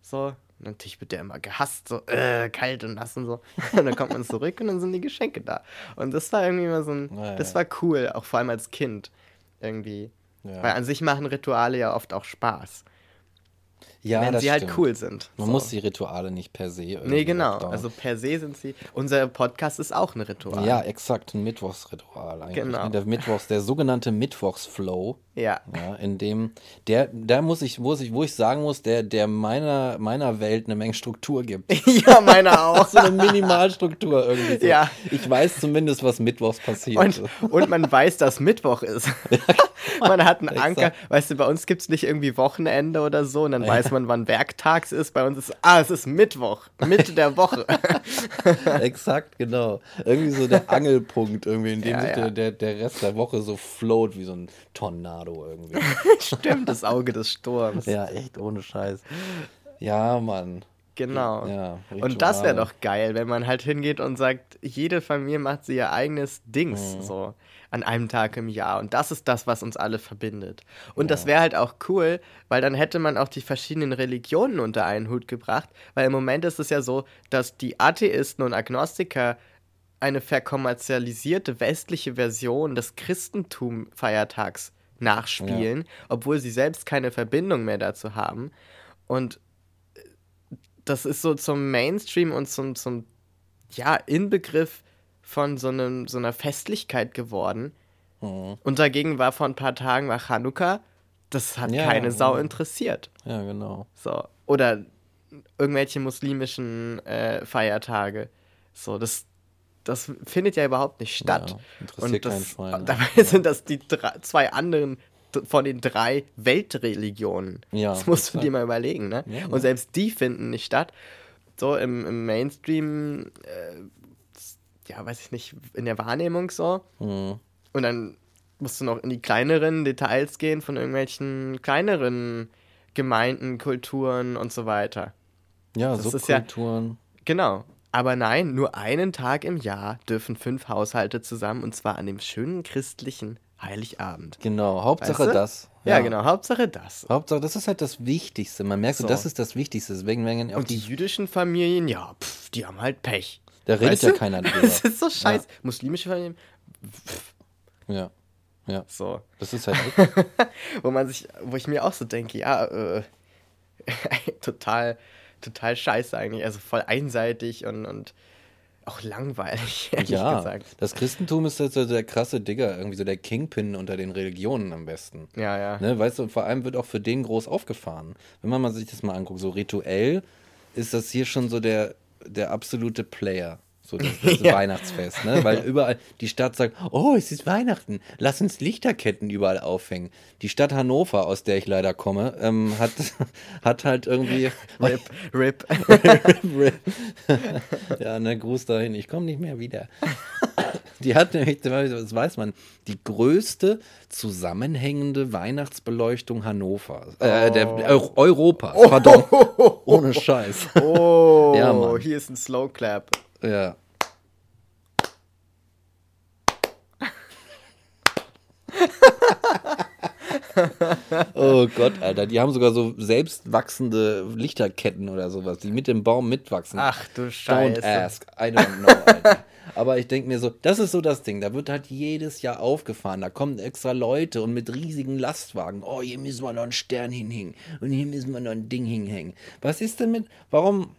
so, und natürlich wird der immer gehasst, so, äh, kalt und nass und so. Und dann kommt man zurück und dann sind die Geschenke da. Und das war irgendwie immer so ein, Ja, das war cool, auch vor allem als Kind irgendwie. Ja. Weil an sich machen Rituale ja oft auch Spaß, Ja, wenn sie halt stimmt. cool sind. Man so. muss die Rituale nicht per se irgendwie Nee, genau. aufbauen. Also per se sind sie. Unser Podcast ist auch ein Ritual. Ja, exakt, ein Mittwochsritual eigentlich. Genau. Der Mittwochs, der sogenannte Mittwochsflow, Ja. ja, in dem, der, da muss ich, wo ich, wo ich sagen muss, der, der meiner, meiner Welt eine Menge Struktur gibt. ja, meiner auch. so eine Minimalstruktur irgendwie. So. Ja. Ich weiß zumindest, was Mittwochs passiert. Und, und man weiß, dass Mittwoch ist. man hat einen. Anker. Weißt du, bei uns gibt es nicht irgendwie Wochenende oder so und dann weiß man, wann werktags ist. Bei uns ist, ah, es ist Mittwoch, Mitte der Woche. Exakt, genau. Irgendwie so der Angelpunkt, irgendwie, in dem Ja, sich ja. Der, der, Rest der Woche so float wie so ein Tornado irgendwie. Stimmt, das Auge des Sturms. ja, echt ohne Scheiß. Ja, Mann. Genau. Ja, und das wäre doch geil, wenn man halt hingeht und sagt, jede Familie macht sie ihr eigenes Dings. Mhm. So. An einem Tag im Jahr. Und das ist das, was uns alle verbindet. Und das wäre halt auch cool, weil dann hätte man auch die verschiedenen Religionen unter einen Hut gebracht. Weil im Moment ist es ja so, dass die Atheisten und Agnostiker eine verkommerzialisierte westliche Version des Christentum-Feiertags nachspielen, obwohl sie selbst keine Verbindung mehr dazu haben. Und das ist so zum Mainstream und zum, zum ja, Inbegriff von so, einem, so einer Festlichkeit geworden. Und dagegen war vor ein paar Tagen war Chanukka, das hat Ja, keine Sau ja. interessiert. Ja, genau. So. Oder irgendwelche muslimischen äh, Feiertage. So, das, das findet ja überhaupt nicht statt. Ja, interessiert Und das, Schwein, dabei sind das die drei, zwei anderen von den drei Weltreligionen. Ja, das musst du exakt. dir mal überlegen, ne? Ja, Und selbst die finden nicht statt. So im, im Mainstream, äh, ja, weiß ich nicht, in der Wahrnehmung so. Mhm. Und dann musst du noch in die kleineren Details gehen von irgendwelchen kleineren Gemeinden, Kulturen und so weiter. Ja, Das ist ja- Subkulturen. Genau. Aber nein, nur einen Tag im Jahr dürfen fünf Haushalte zusammen und zwar an dem schönen christlichen Heiligabend. Genau, Hauptsache Weißt du? das. Ja, genau, Hauptsache das. Hauptsache, das ist halt das Wichtigste. Man merkt so, So. das ist das Wichtigste. Deswegen werden auch Und die die. jüdischen Familien, ja, pff, die haben halt Pech. Da redet Weißt ja du? keiner drüber. Das ist so scheiße. Muslimische Familien, Ja. Ja, so. das ist halt wirklich. wo man sich, wo ich mir auch so denke, ja, äh, total, total scheiße eigentlich, also voll einseitig und, und auch langweilig, ehrlich ja, gesagt. das Christentum ist jetzt so der krasse Digger, irgendwie so der Kingpin unter den Religionen am besten. Ja, ja. Ne, weißt du, vor allem wird auch für den groß aufgefahren. Wenn man mal sich das mal anguckt, so rituell ist das hier schon so der, der absolute Player. So das, das Ja. Weihnachtsfest, ne? Weil überall die Stadt sagt, oh, es ist Weihnachten, lass uns Lichterketten überall aufhängen. Die Stadt Hannover, aus der ich leider komme, ähm, hat, hat halt irgendwie. Rip, Rip. ja, ne, Gruß dahin, ich komme nicht mehr wieder. Die hat nämlich, das weiß man, die größte zusammenhängende Weihnachtsbeleuchtung Hannover. Äh, der, Eu Europas, pardon. Ohne Scheiß. Oh, Ja, hier ist ein Slow Clap. Ja. oh Gott, Alter, die haben sogar so selbst wachsende Lichterketten oder sowas, die mit dem Baum mitwachsen. Ach du Don't Scheiße. ask, I don't know, Alter. Aber ich denke mir so, das ist so das Ding, da wird halt jedes Jahr aufgefahren, da kommen extra Leute und mit riesigen Lastwagen, oh, hier müssen wir noch einen Stern hinhängen und hier müssen wir noch ein Ding hinhängen. Was ist denn mit, warum,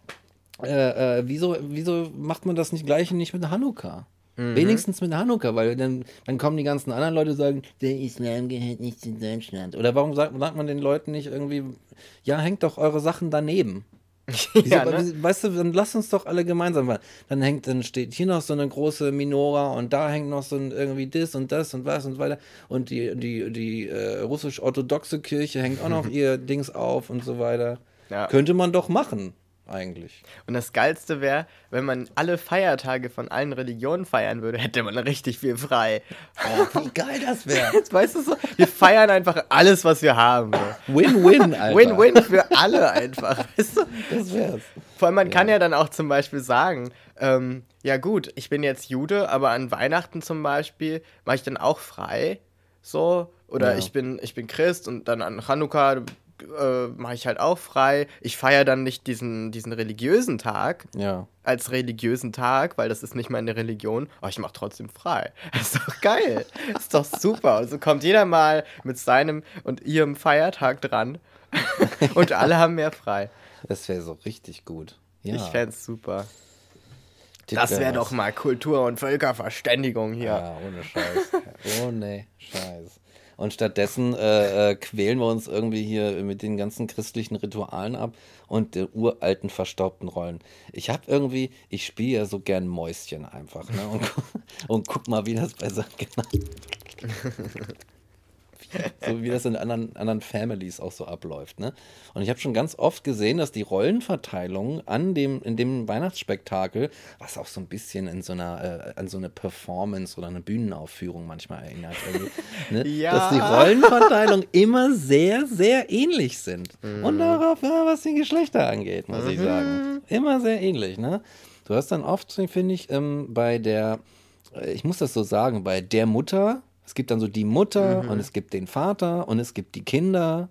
äh, äh, wieso, wieso macht man das nicht gleich nicht mit Hanukkah? Wenigstens mit Hanukkah, weil dann, dann kommen die ganzen anderen Leute und sagen, der Islam gehört nicht zu Deutschland. Oder warum sagt, sagt man den Leuten nicht irgendwie, ja, hängt doch eure Sachen daneben. Wieso, ja, ne? Weißt du, dann lass uns doch alle gemeinsam. Weil dann hängt, dann steht hier noch so eine große Minora und da hängt noch so ein irgendwie das und das und was und so weiter. Und die, die, die äh, russisch-orthodoxe Kirche hängt auch noch ihr Dings auf und so weiter. Ja. Könnte man doch machen, eigentlich. Und das Geilste wäre, wenn man alle Feiertage von allen Religionen feiern würde, hätte man richtig viel frei. Oh, wie geil das wäre. Jetzt weißt du so, wir feiern einfach alles, was wir haben. Win-win, Alter. Win-win für alle einfach. Weißt du? Das wär's. Vor allem, man kann ja dann auch zum Beispiel sagen, ähm, ja gut, ich bin jetzt Jude, aber an Weihnachten zum Beispiel mache ich dann auch frei. So. Oder Ja. ich bin, ich bin Christ und dann an Chanukka äh, mache ich halt auch frei. Ich feiere dann nicht diesen, diesen religiösen Tag Ja. als religiösen Tag, weil das ist nicht meine Religion, aber ich mache trotzdem frei. Das ist doch geil. Das ist doch super. Also kommt jeder mal mit seinem und ihrem Feiertag dran und alle haben mehr frei. Das wäre so richtig gut. Ja. Ich fände es super. Das wäre doch mal Kultur- und Völkerverständigung hier. Ja, ohne Scheiß. ohne Scheiß. Und stattdessen äh, äh, quälen wir uns irgendwie hier mit den ganzen christlichen Ritualen ab und den uralten verstaubten Rollen. Ich habe irgendwie, ich spiele ja so gern Mäuschen einfach, ne? Und, und guck mal, wie das bei so, genau, so wie das in anderen, anderen Families auch so abläuft. Ne? Und ich habe schon ganz oft gesehen, dass die Rollenverteilung an dem, in dem Weihnachtsspektakel, was auch so ein bisschen in so einer, äh, an so eine Performance oder eine Bühnenaufführung manchmal erinnert, irgendwie, ne? Ja. dass die Rollenverteilung immer sehr, sehr ähnlich sind. Und darauf, ja, was die Geschlechter angeht, muss ich sagen. Immer sehr ähnlich. Ne? Du hast dann oft, finde ich, ähm, bei der äh, ich muss das so sagen, bei der Mutter, es gibt dann so die Mutter Mhm. und es gibt den Vater und es gibt die Kinder.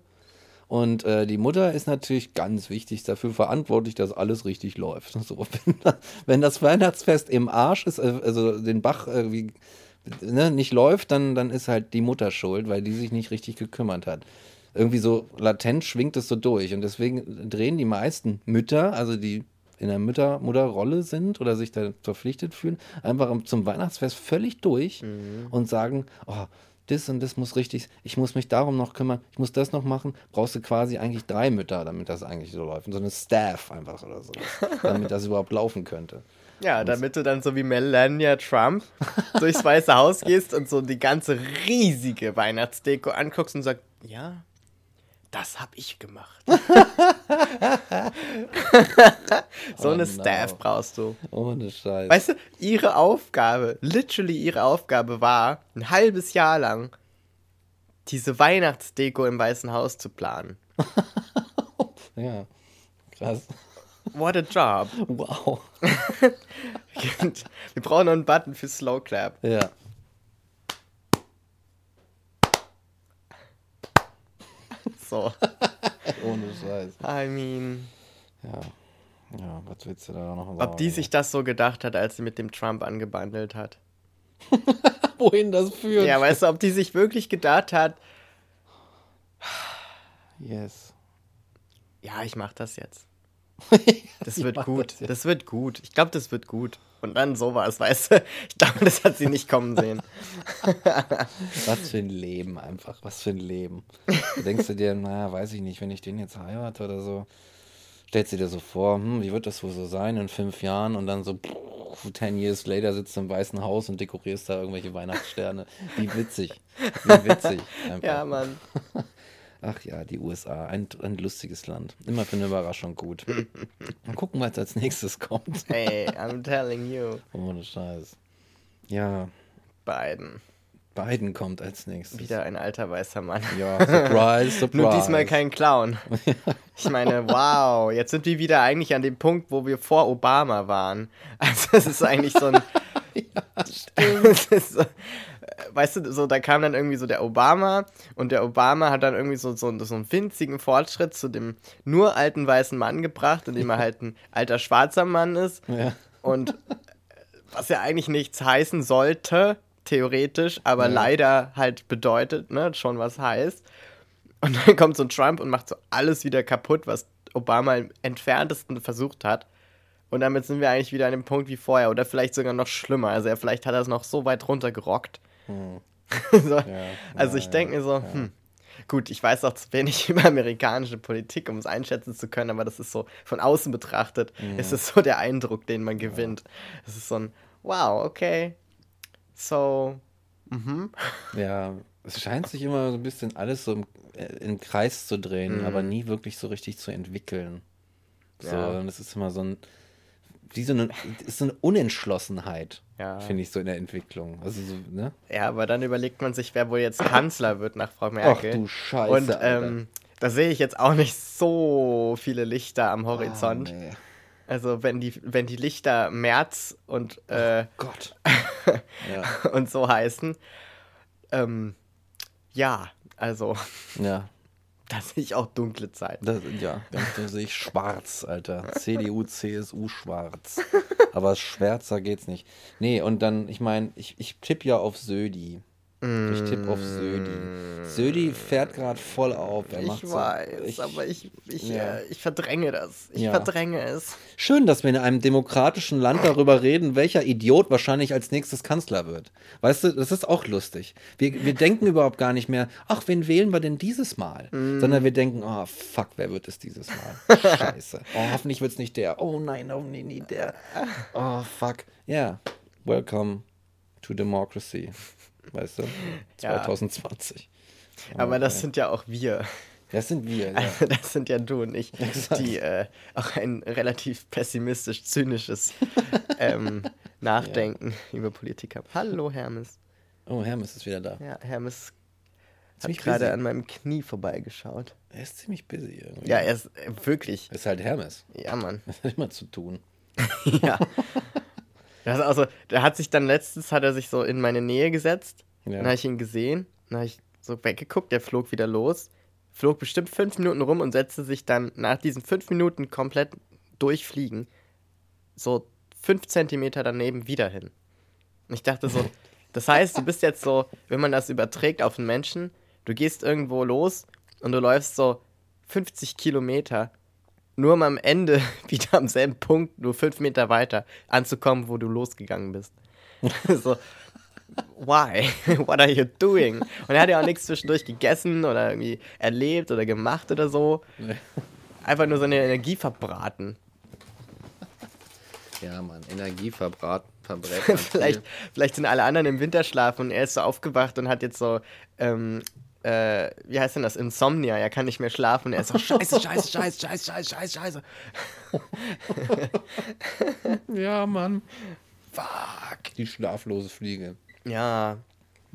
Und äh, die Mutter ist natürlich ganz wichtig dafür verantwortlich, dass alles richtig läuft. So, wenn, da- wenn das Weihnachtsfest im Arsch ist, äh, also den Bach irgendwie ne, nicht läuft, dann, dann ist halt die Mutter schuld, weil die sich nicht richtig gekümmert hat. Irgendwie so latent schwingt es so durch. Und deswegen drehen die meisten Mütter, also die in der Mütter Mutterrolle sind oder sich da verpflichtet fühlen, einfach zum Weihnachtsfest völlig durch und sagen, oh, das und das muss richtig, ich muss mich darum noch kümmern, ich muss das noch machen, brauchst du quasi eigentlich drei Mütter, damit das eigentlich so läuft. Und so eine Staff einfach oder so, damit das überhaupt laufen könnte. Ja, damit du dann so wie Melania Trump durchs Weiße Haus gehst und so die ganze riesige Weihnachtsdeko anguckst und sagst, ja, das hab ich gemacht. so Oh eine no. Staff brauchst du. Ohne Scheiß. Weißt du, ihre Aufgabe, literally ihre Aufgabe war, ein halbes Jahr lang diese Weihnachtsdeko im Weißen Haus zu planen. Ja, krass. What a job. Wow. Wir brauchen noch einen Button für Slow Clap. Ja. So. Ohne Scheiß. I mean, Ja. Ja, was willst du da noch sagen? ob die sich das so gedacht hat, als sie mit dem Trump angebandelt hat. Wohin das führt? Ja, weißt du, ob die sich wirklich gedacht hat, Yes. ja, ich mach das jetzt. Das wird gut. das. Das wird gut. Ich glaube, das wird gut. Und dann sowas, weißt du? Ich glaube, das hat sie nicht kommen sehen. Was für ein Leben einfach. Was für ein Leben. Da denkst du dir, naja, weiß ich nicht, wenn ich den jetzt heirate oder so, stellst du dir so vor, hm, wie wird das wohl so sein in fünf Jahren und dann so, pff, ten years later sitzt du im Weißen Haus und dekorierst da irgendwelche Weihnachtssterne. Wie witzig. Wie witzig. Ja, Mann. Ach ja, die USA, ein, ein lustiges Land. Immer für eine Überraschung gut. Mal gucken, was als nächstes kommt. Hey, I'm telling you. Ohne Scheiß. Ja, Biden. Biden kommt als nächstes. Wieder ein alter weißer Mann. Ja, surprise, surprise. Nur diesmal kein Clown. Ich meine, wow, jetzt sind wir wieder eigentlich an dem Punkt, wo wir vor Obama waren. Also es ist eigentlich so ein... So, äh, weißt du, so da kam dann irgendwie so der Obama und der Obama hat dann irgendwie so, so, so einen winzigen Fortschritt zu dem nur alten weißen Mann gebracht, indem er halt ein alter schwarzer Mann ist. Ja. Und äh, was ja eigentlich nichts heißen sollte, theoretisch, aber Ja. leider halt bedeutet, ne, schon was heißt. Und dann kommt so ein Trump und macht so alles wieder kaputt, was Obama im entferntesten versucht hat. Und damit sind wir eigentlich wieder an dem Punkt wie vorher oder vielleicht sogar noch schlimmer. Also er vielleicht hat er es noch so weit runtergerockt. so, also ich ja, denke mir so, hm, gut, ich weiß auch zu wenig über amerikanische Politik, um es einschätzen zu können, aber das ist so von außen betrachtet, ist es so der Eindruck, den man gewinnt. Es ist so ein, wow, okay, so, mhm. Ja, es scheint sich immer so ein bisschen alles so im, äh, im Kreis zu drehen, aber nie wirklich so richtig zu entwickeln. So, Ja. und es ist immer so ein, wie so eine, ist so eine Unentschlossenheit, Ja. finde ich so in der Entwicklung. Also so, ne? Ja, aber dann überlegt man sich, wer wohl jetzt Kanzler wird nach Frau Ach Merkel. du Scheiße. Und ähm, da sehe ich jetzt auch nicht so viele Lichter am Ah, Horizont. nee. Also wenn die, wenn die Lichter März und, äh, Gott. ja, und so heißen, ähm, ja, also ja, da sehe ich auch dunkle Zeiten. das, ja, da sehe ich schwarz, Alter. CDU, CSU schwarz. Aber schwärzer geht's nicht. Nee, und dann, ich meine, ich, ich tippe ja auf Södi. Ich tippe auf Södi. Södi fährt gerade voll auf. Er Ich so- weiß, ich- aber ich, ich, ja. äh, ich verdränge das. Ich Ja. verdränge es. Schön, dass wir in einem demokratischen Land darüber reden, welcher Idiot wahrscheinlich als nächstes Kanzler wird. Weißt du, das ist auch lustig. Wir, wir denken überhaupt gar nicht mehr, ach, wen wählen wir denn dieses Mal? Sondern wir denken, oh, fuck, wer wird es dieses Mal? Scheiße. Oh, hoffentlich wird es nicht der. Oh nein, hoffentlich nicht der. Oh, fuck. Ja, welcome to democracy. Weißt du? Ja. 2020. Aber das sind ja auch wir. Das sind wir. Ja. Also das sind ja du und ich, Exakt. die äh, auch ein relativ pessimistisch, zynisches ähm, Nachdenken über Politik haben. Hallo Hermes. Oh, Hermes ist wieder da. Ja, Hermes hat gerade an meinem Knie vorbeigeschaut. Er ist ziemlich busy irgendwie. Ja, er ist äh, wirklich. Ist halt Hermes. Ja, Mann. Das hat immer zu tun. ja. Das also, der hat sich dann letztens, hat er sich so in meine Nähe gesetzt. Ja. Dann habe ich ihn gesehen. Dann habe ich so weggeguckt, der flog wieder los. Flog bestimmt fünf Minuten rum und setzte sich dann nach diesen fünf Minuten komplett durchfliegen so fünf Zentimeter daneben wieder hin. Und ich dachte so, das heißt, du bist jetzt so, wenn man das überträgt auf einen Menschen, du gehst irgendwo los und du läufst so 50 Kilometer, nur um am Ende wieder am selben Punkt, nur fünf Meter weiter, anzukommen, wo du losgegangen bist. so, why? What are you doing? Und er hat ja auch nichts zwischendurch gegessen oder irgendwie erlebt oder gemacht oder so. Nee. Einfach nur seine Energie verbraten. Ja, Mann, Energie man vielleicht, viel. vielleicht sind alle anderen im Winterschlaf und er ist so aufgewacht und hat jetzt so, ähm, äh, wie heißt denn das? Insomnia. Er kann nicht mehr schlafen er ist so, scheiße, scheiße, scheiße, scheiße, scheiße, scheiße, scheiße. Ja, Mann. Fuck. Die schlaflose Fliege. Ja,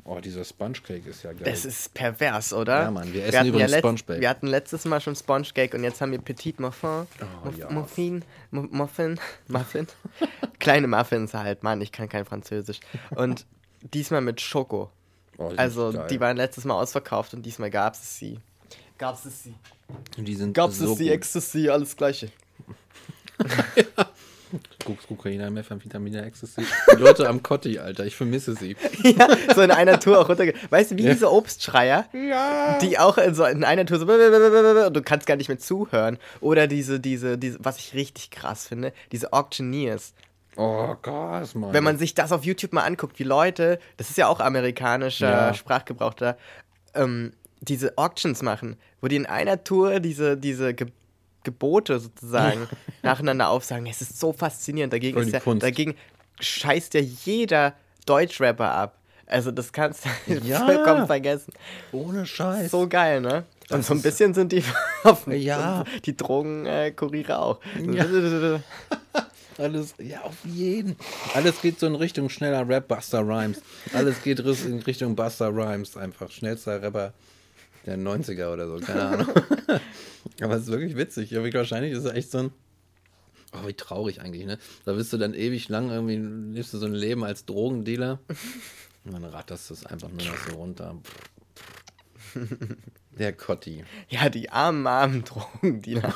Oh, dieser Sponge Cake ist ja geil. das ist pervers, oder? Ja, Mann, wir essen hatten übrigens letzt- Sponge Cake. Wir hatten letztes Mal schon Sponge Cake und jetzt haben wir Petit Muffin. Oh, Muff- ja. Muffin, Mu- Muffin, Muffin. Kleine Muffins halt, Mann, ich kann kein Französisch. Und diesmal mit Schoko. Oh, die Also, die waren letztes Mal ausverkauft und diesmal gab es sie. Gab es sie. die sind Gab es so sie. Ecstasy, alles Gleiche. Koks, Kokain, Methamphetamine, Ecstasy. Die Leute am Kotti, Alter, ich vermisse sie. ja, so in einer Tour auch runterge... Weißt du, wie Ja. diese Obstschreier, Ja. die auch in, so in einer Tour so... und Du kannst gar nicht mehr zuhören. Oder diese, diese, diese, was ich richtig krass finde, diese Auctioneers. Oh Gott, Mann. Wenn man sich das auf YouTube mal anguckt, wie Leute, das ist ja auch amerikanischer Ja. Sprachgebrauch da, ähm, diese Auctions machen, wo die in einer Tour diese, diese Ge Gebote sozusagen nacheinander aufsagen. Es ist so faszinierend. Dagegen, ist ja, dagegen scheißt ja jeder Deutschrapper ab. Also das kannst du Ja. vollkommen vergessen. Ohne Scheiß. So geil, ne? Und so ein bisschen sind die auf Ja. die Drogenkuriere auch. Ja. Alles, ja, auf jeden. Alles geht so in Richtung schneller Rap, Buster Rhymes. Alles geht in Richtung Buster Rhymes einfach. Schnellster Rapper der 90er oder so, keine Ahnung. Aber es ist wirklich witzig. Ja, wahrscheinlich ist es echt so ein. Oh, wie traurig eigentlich, ne? Da bist du dann ewig lang irgendwie, lebst du so ein Leben als Drogendealer. Und dann ratterst du es einfach nur noch so runter. Der Kotti. Ja, die armen, armen Drogendealer.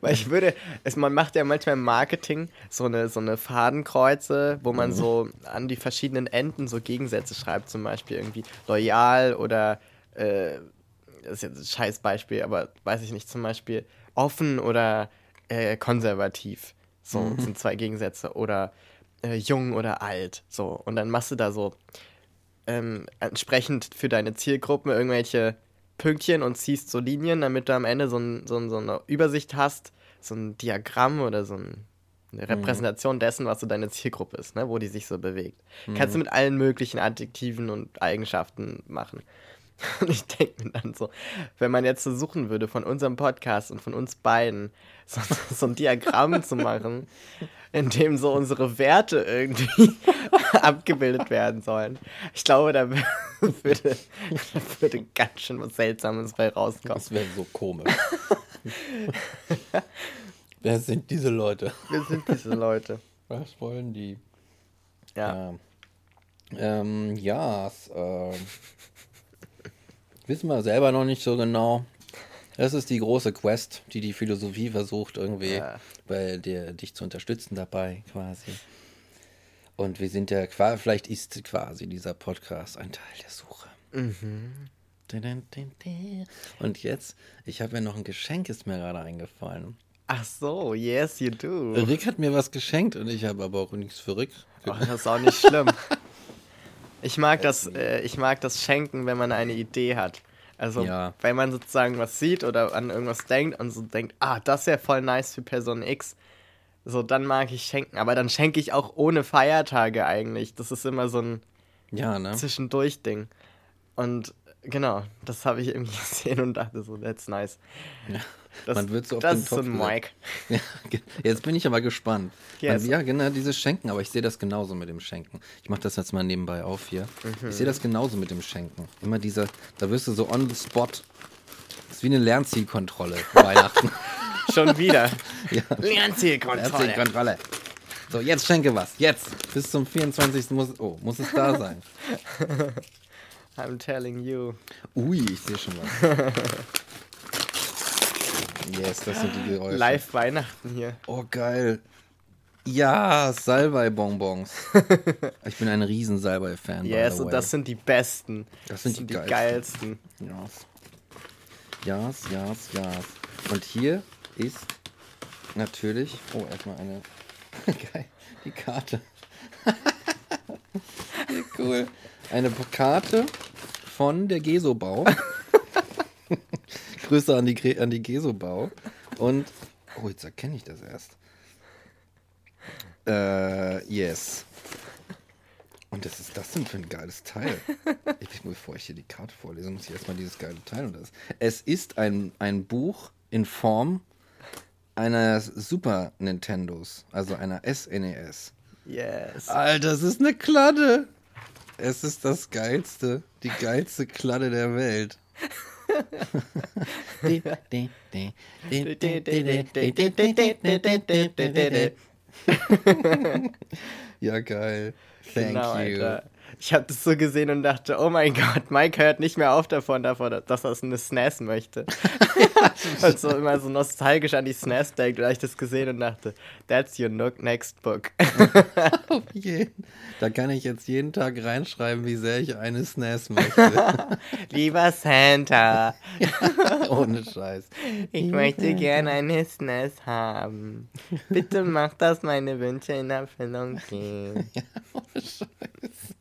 Weil ich würde, es, man macht ja manchmal im Marketing so eine, so eine Fadenkreuze, wo man so an die verschiedenen Enden so Gegensätze schreibt, zum Beispiel irgendwie loyal oder, äh, das ist jetzt ein scheiß Beispiel, aber weiß ich nicht, zum Beispiel offen oder äh, konservativ. So sind zwei Gegensätze. Oder äh, jung oder alt. So. Und dann machst du da so ähm, entsprechend für deine Zielgruppen irgendwelche Pünktchen und ziehst so Linien, damit du am Ende so, ein, so, ein, so eine Übersicht hast, so ein Diagramm oder so ein, eine Repräsentation dessen, was so deine Zielgruppe ist, ne, wo die sich so bewegt. Kannst du mit allen möglichen Adjektiven und Eigenschaften machen. Und ich denke mir dann so, wenn man jetzt so suchen würde von unserem Podcast und von uns beiden, so, so ein Diagramm zu machen, in dem so unsere Werte irgendwie abgebildet werden sollen. Ich glaube, da wür- würde, da würde ganz schön was Seltsames bei rauskommen. Das wäre so komisch. Wer sind diese Leute? Wir sind diese Leute. Was wollen die? Ja. Ja, ähm, ja es, äh, wissen wir selber noch nicht so genau. Das ist die große Quest, die die Philosophie versucht, irgendwie Ja. bei dir, dich zu unterstützen dabei, quasi. Und wir sind ja, vielleicht ist quasi dieser Podcast ein Teil der Suche. Dun. Und jetzt, ich habe ja noch ein Geschenk, ist mir gerade eingefallen. Ach so, yes, you do. Rick hat mir was geschenkt und ich habe aber auch nichts für Rick. Ach, das ist auch nicht schlimm. Ich mag das, äh, ich mag das Schenken, wenn man eine Idee hat. Also, Ja. wenn man sozusagen was sieht oder an irgendwas denkt und so denkt, ah, das wäre voll nice für Person X. So, dann mag ich schenken. Aber dann schenke ich auch ohne Feiertage eigentlich. Das ist immer so ein Ja, ne? Zwischendurch-Ding. Und genau, das habe ich irgendwie gesehen und dachte so, that's nice. Das, Man wird so auf das den ist so Topf ein gesetzt. Mike. Ja, jetzt bin ich aber gespannt. Yes. Man, ja, genau, dieses Schenken, aber ich sehe das genauso mit dem Schenken. Ich mache das jetzt mal nebenbei auf hier. Ich sehe das genauso mit dem Schenken. Immer dieser, da wirst du so on the spot. Das ist wie eine Lernzielkontrolle Weihnachten. Schon wieder. Ja. Lernzielkontrolle. Herzlichen So, jetzt schenke was. Jetzt. Bis zum 24. muss, oh, muss es da sein. I'm telling you. Ui, ich sehe schon was. Yes, das sind die Geräusche. Live Weihnachten hier. Oh, geil. Ja, Salbei-Bonbons. ich bin ein riesen Salbei-Fan. Yes, und das sind die besten. Das sind die die geilsten. geilsten. Yes. Yes, yes, yes. Und hier ist natürlich. Oh, erstmal eine. Geil. Die Karte. Wie cool. Eine Karte von der Gesobau. Grüße an die, an die Gesobau. Und. Oh, jetzt erkenne ich das erst. Äh, yes. Und das ist das denn für ein geiles Teil? Ich, bevor ich hier die Karte vorlese, muss ich erstmal dieses geile Teil und das. Es ist ein, ein Buch in Form einer Super Nintendos, also einer SNES. Yes. Alter, es ist eine Kladde. Es ist das geilste, die geilste Kladde der Welt. ja, geil. Thank genau, you. Alter. Ich habe das so gesehen und dachte, oh mein Gott, Mike hört nicht mehr auf davon, davon dass er eine SNES möchte. und so immer so nostalgisch an die SNES denkt. Und hab ich das gesehen und dachte, that's your next book. Auf jeden. Da kann ich jetzt jeden Tag reinschreiben, wie sehr ich eine SNES möchte. Lieber Santa, Ohne Scheiß. ich möchte gerne eine SNES haben. Bitte mach, dass meine Wünsche in Erfüllung gehen. Ohne Scheiß.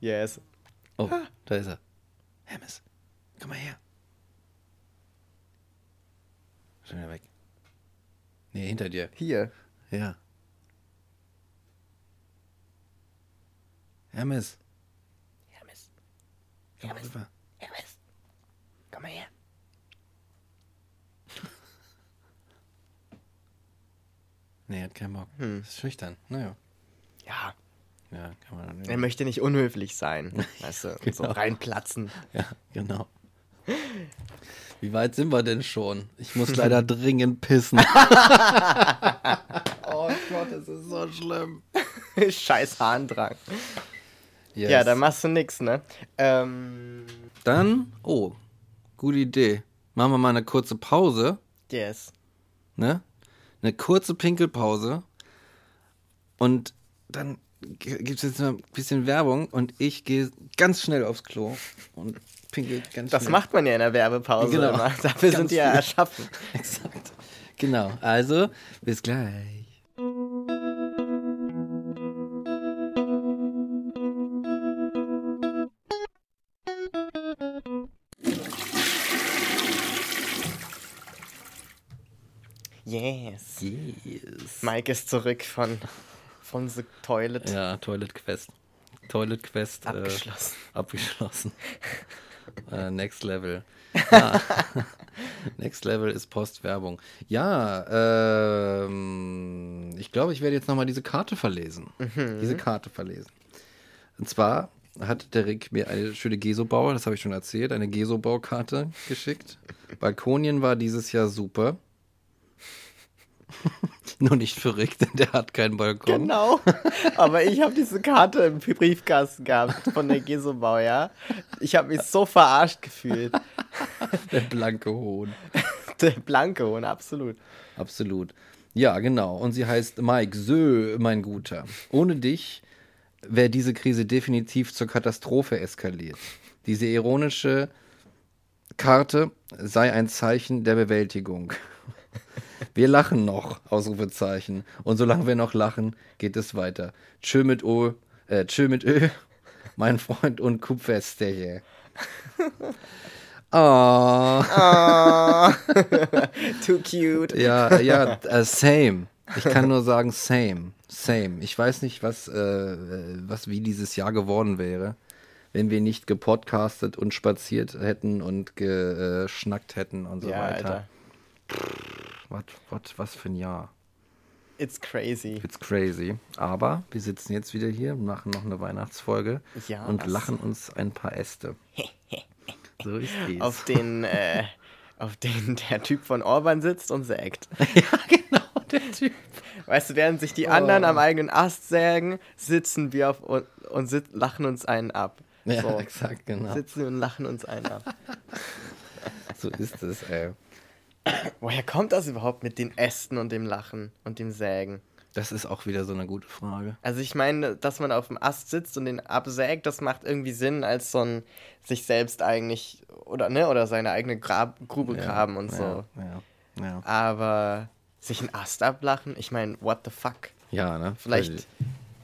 Yes. Oh, da ist er. Hermes, komm mal her. Schon wieder weg. Nee, hinter dir. Hier. Ja. Hermes. Hermes, Komm rüber. Hermes, komm mal her. Nee, hat keinen Bock. Hm. Ist schüchtern. Naja. Ja, Ja, kann man dann er möchte nicht unhöflich sein. Weißt du, so Genau. reinplatzen. Ja, genau. Wie weit sind wir denn schon? Ich muss leider dringend pissen. oh Gott, das ist so schlimm. Scheiß Harndrang. Yes. Ja, dann machst du nix, ne? Ähm, Dann, oh, gute Idee. Machen wir mal eine kurze Pause, yes. ne? Eine kurze Pinkelpause. Und dann gibt es jetzt noch ein bisschen Werbung und ich gehe ganz schnell aufs Klo und pinkel ganz Das schnell. macht man ja in der Werbepause Genau. immer. Dafür Ganz sind die ja erschaffen. Exakt. Genau. Also, bis gleich. Yes. Yes. Mike ist zurück von, von The Toilet. Ja, Toilet Quest. Toilet Quest. Abgeschlossen. Äh, abgeschlossen. äh, next Level. Ja. next Level ist Postwerbung. Ja, ähm, ich glaube, ich werde jetzt nochmal diese Karte verlesen. Diese Karte verlesen. Und zwar hat der Rick mir eine schöne Gesobauer, das habe ich schon erzählt, eine Gesobaukarte geschickt. Balkonien war dieses Jahr super. Nur nicht für Rick, denn der hat keinen Balkon. Genau. Aber ich habe diese Karte im Briefkasten gehabt von der Gesobau, ja. Ich habe mich so verarscht gefühlt. Der blanke Hohn. Der blanke Hohn, absolut. Absolut. Ja, genau. Und sie heißt Mike Sö, mein Guter. Ohne dich wäre diese Krise definitiv zur Katastrophe eskaliert. Diese ironische Karte sei ein Zeichen der Bewältigung. Wir lachen noch, Ausrufezeichen. Und solange wir noch lachen, geht es weiter. Tschö mit O, äh, tschö mit Ö, mein Freund und Kupfersteche. Oh. Too cute. Ja, ja, äh, same. Ich kann nur sagen, same. Same. Ich weiß nicht, was, äh, was wie dieses Jahr geworden wäre, wenn wir nicht gepodcastet und spaziert hätten und geschnackt hätten und so Ja, weiter. Alter. Was, was, was für ein Jahr. It's crazy. It's crazy. Aber wir sitzen jetzt wieder hier, machen noch eine Weihnachtsfolge Ja, und lachen uns ein paar Äste. so ist es. Auf den äh, auf denen der Typ von Orban sitzt und sägt. ja, genau, der Typ. Weißt du, während sich die anderen am eigenen Ast sägen, sitzen wir auf und, und sit lachen uns einen ab. Ja, so. exakt, genau. Sitzen und lachen uns einen ab. So ist es, ey. Woher kommt das überhaupt mit den Ästen und dem Lachen und dem Sägen? Das ist auch wieder so eine gute Frage. Also ich meine, dass man auf dem Ast sitzt und den absägt, das macht irgendwie Sinn, als so ein sich selbst eigentlich oder ne oder seine eigene Grab Grube graben und so. Ja, ja, ja. Aber sich einen Ast ablachen, ich meine, what the fuck? Ja, ne? Vielleicht,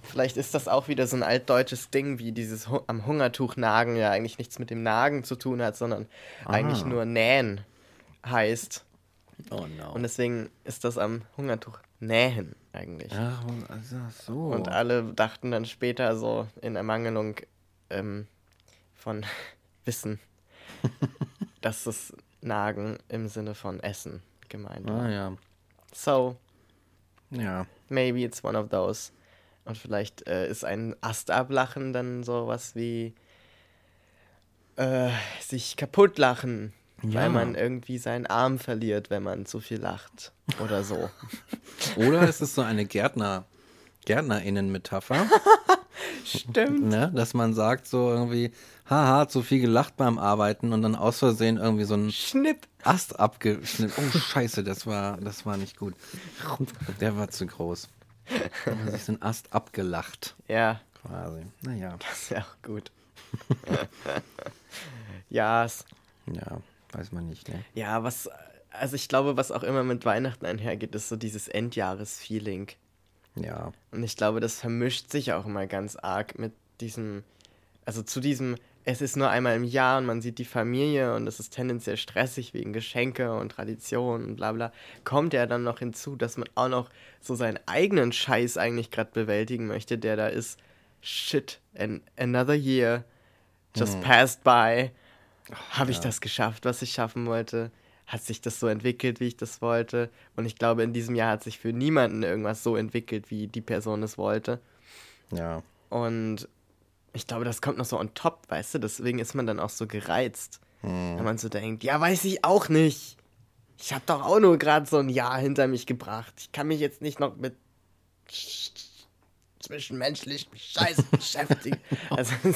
vielleicht ist das auch wieder so ein altdeutsches Ding, wie dieses Hu am Hungertuch nagen ja eigentlich nichts mit dem Nagen zu tun hat, sondern eigentlich nur nähen heißt. Oh no. Und deswegen ist das am Hungertuch nähen eigentlich. Ach, also so. Und alle dachten dann später so in Ermangelung ähm, von Wissen, dass das Nagen im Sinne von Essen gemeint war. ah, ja. So, Ja. maybe it's one of those. Und vielleicht äh, ist ein Astablachen dann sowas wie äh, sich kaputt lachen, Ja. weil man irgendwie seinen Arm verliert, wenn man zu viel lacht oder so. Oder ist es so eine Gärtner, GärtnerInnen-Metapher, Stimmt. ne? dass man sagt so irgendwie, haha, zu viel gelacht beim Arbeiten und dann aus Versehen irgendwie so ein Schnipp. Ast abgeschnitten. Oh Scheiße, das war, das war nicht gut. Der war zu groß. Da hat sich so ein Ast abgelacht, Ja, quasi. Naja, das ist ja auch gut. ja, es, ja, weiß man nicht, ne? ja, was, also ich glaube, was auch immer mit Weihnachten einhergeht, ist so dieses Endjahres-Feeling. Ja, Und ich glaube, das vermischt sich auch immer ganz arg mit diesem, also zu diesem, es ist nur einmal im Jahr und man sieht die Familie und es ist tendenziell stressig wegen Geschenke und Traditionen und bla bla, kommt ja dann noch hinzu, dass man auch noch so seinen eigenen Scheiß eigentlich gerade bewältigen möchte, der da ist, shit, an, another year just passed by. Habe ich das geschafft, was ich schaffen wollte? Hat sich das so entwickelt, wie ich das wollte? Und ich glaube, in diesem Jahr hat sich für niemanden irgendwas so entwickelt, wie die Person es wollte. ja, Und ich glaube, das kommt noch so on top, weißt du? Deswegen ist man dann auch so gereizt. Wenn man so denkt, ja, weiß ich auch nicht. Ich habe doch auch nur gerade so ein Jahr hinter mich gebracht. Ich kann mich jetzt nicht noch mit sch- zwischenmenschlichem Scheiß beschäftigen. Also,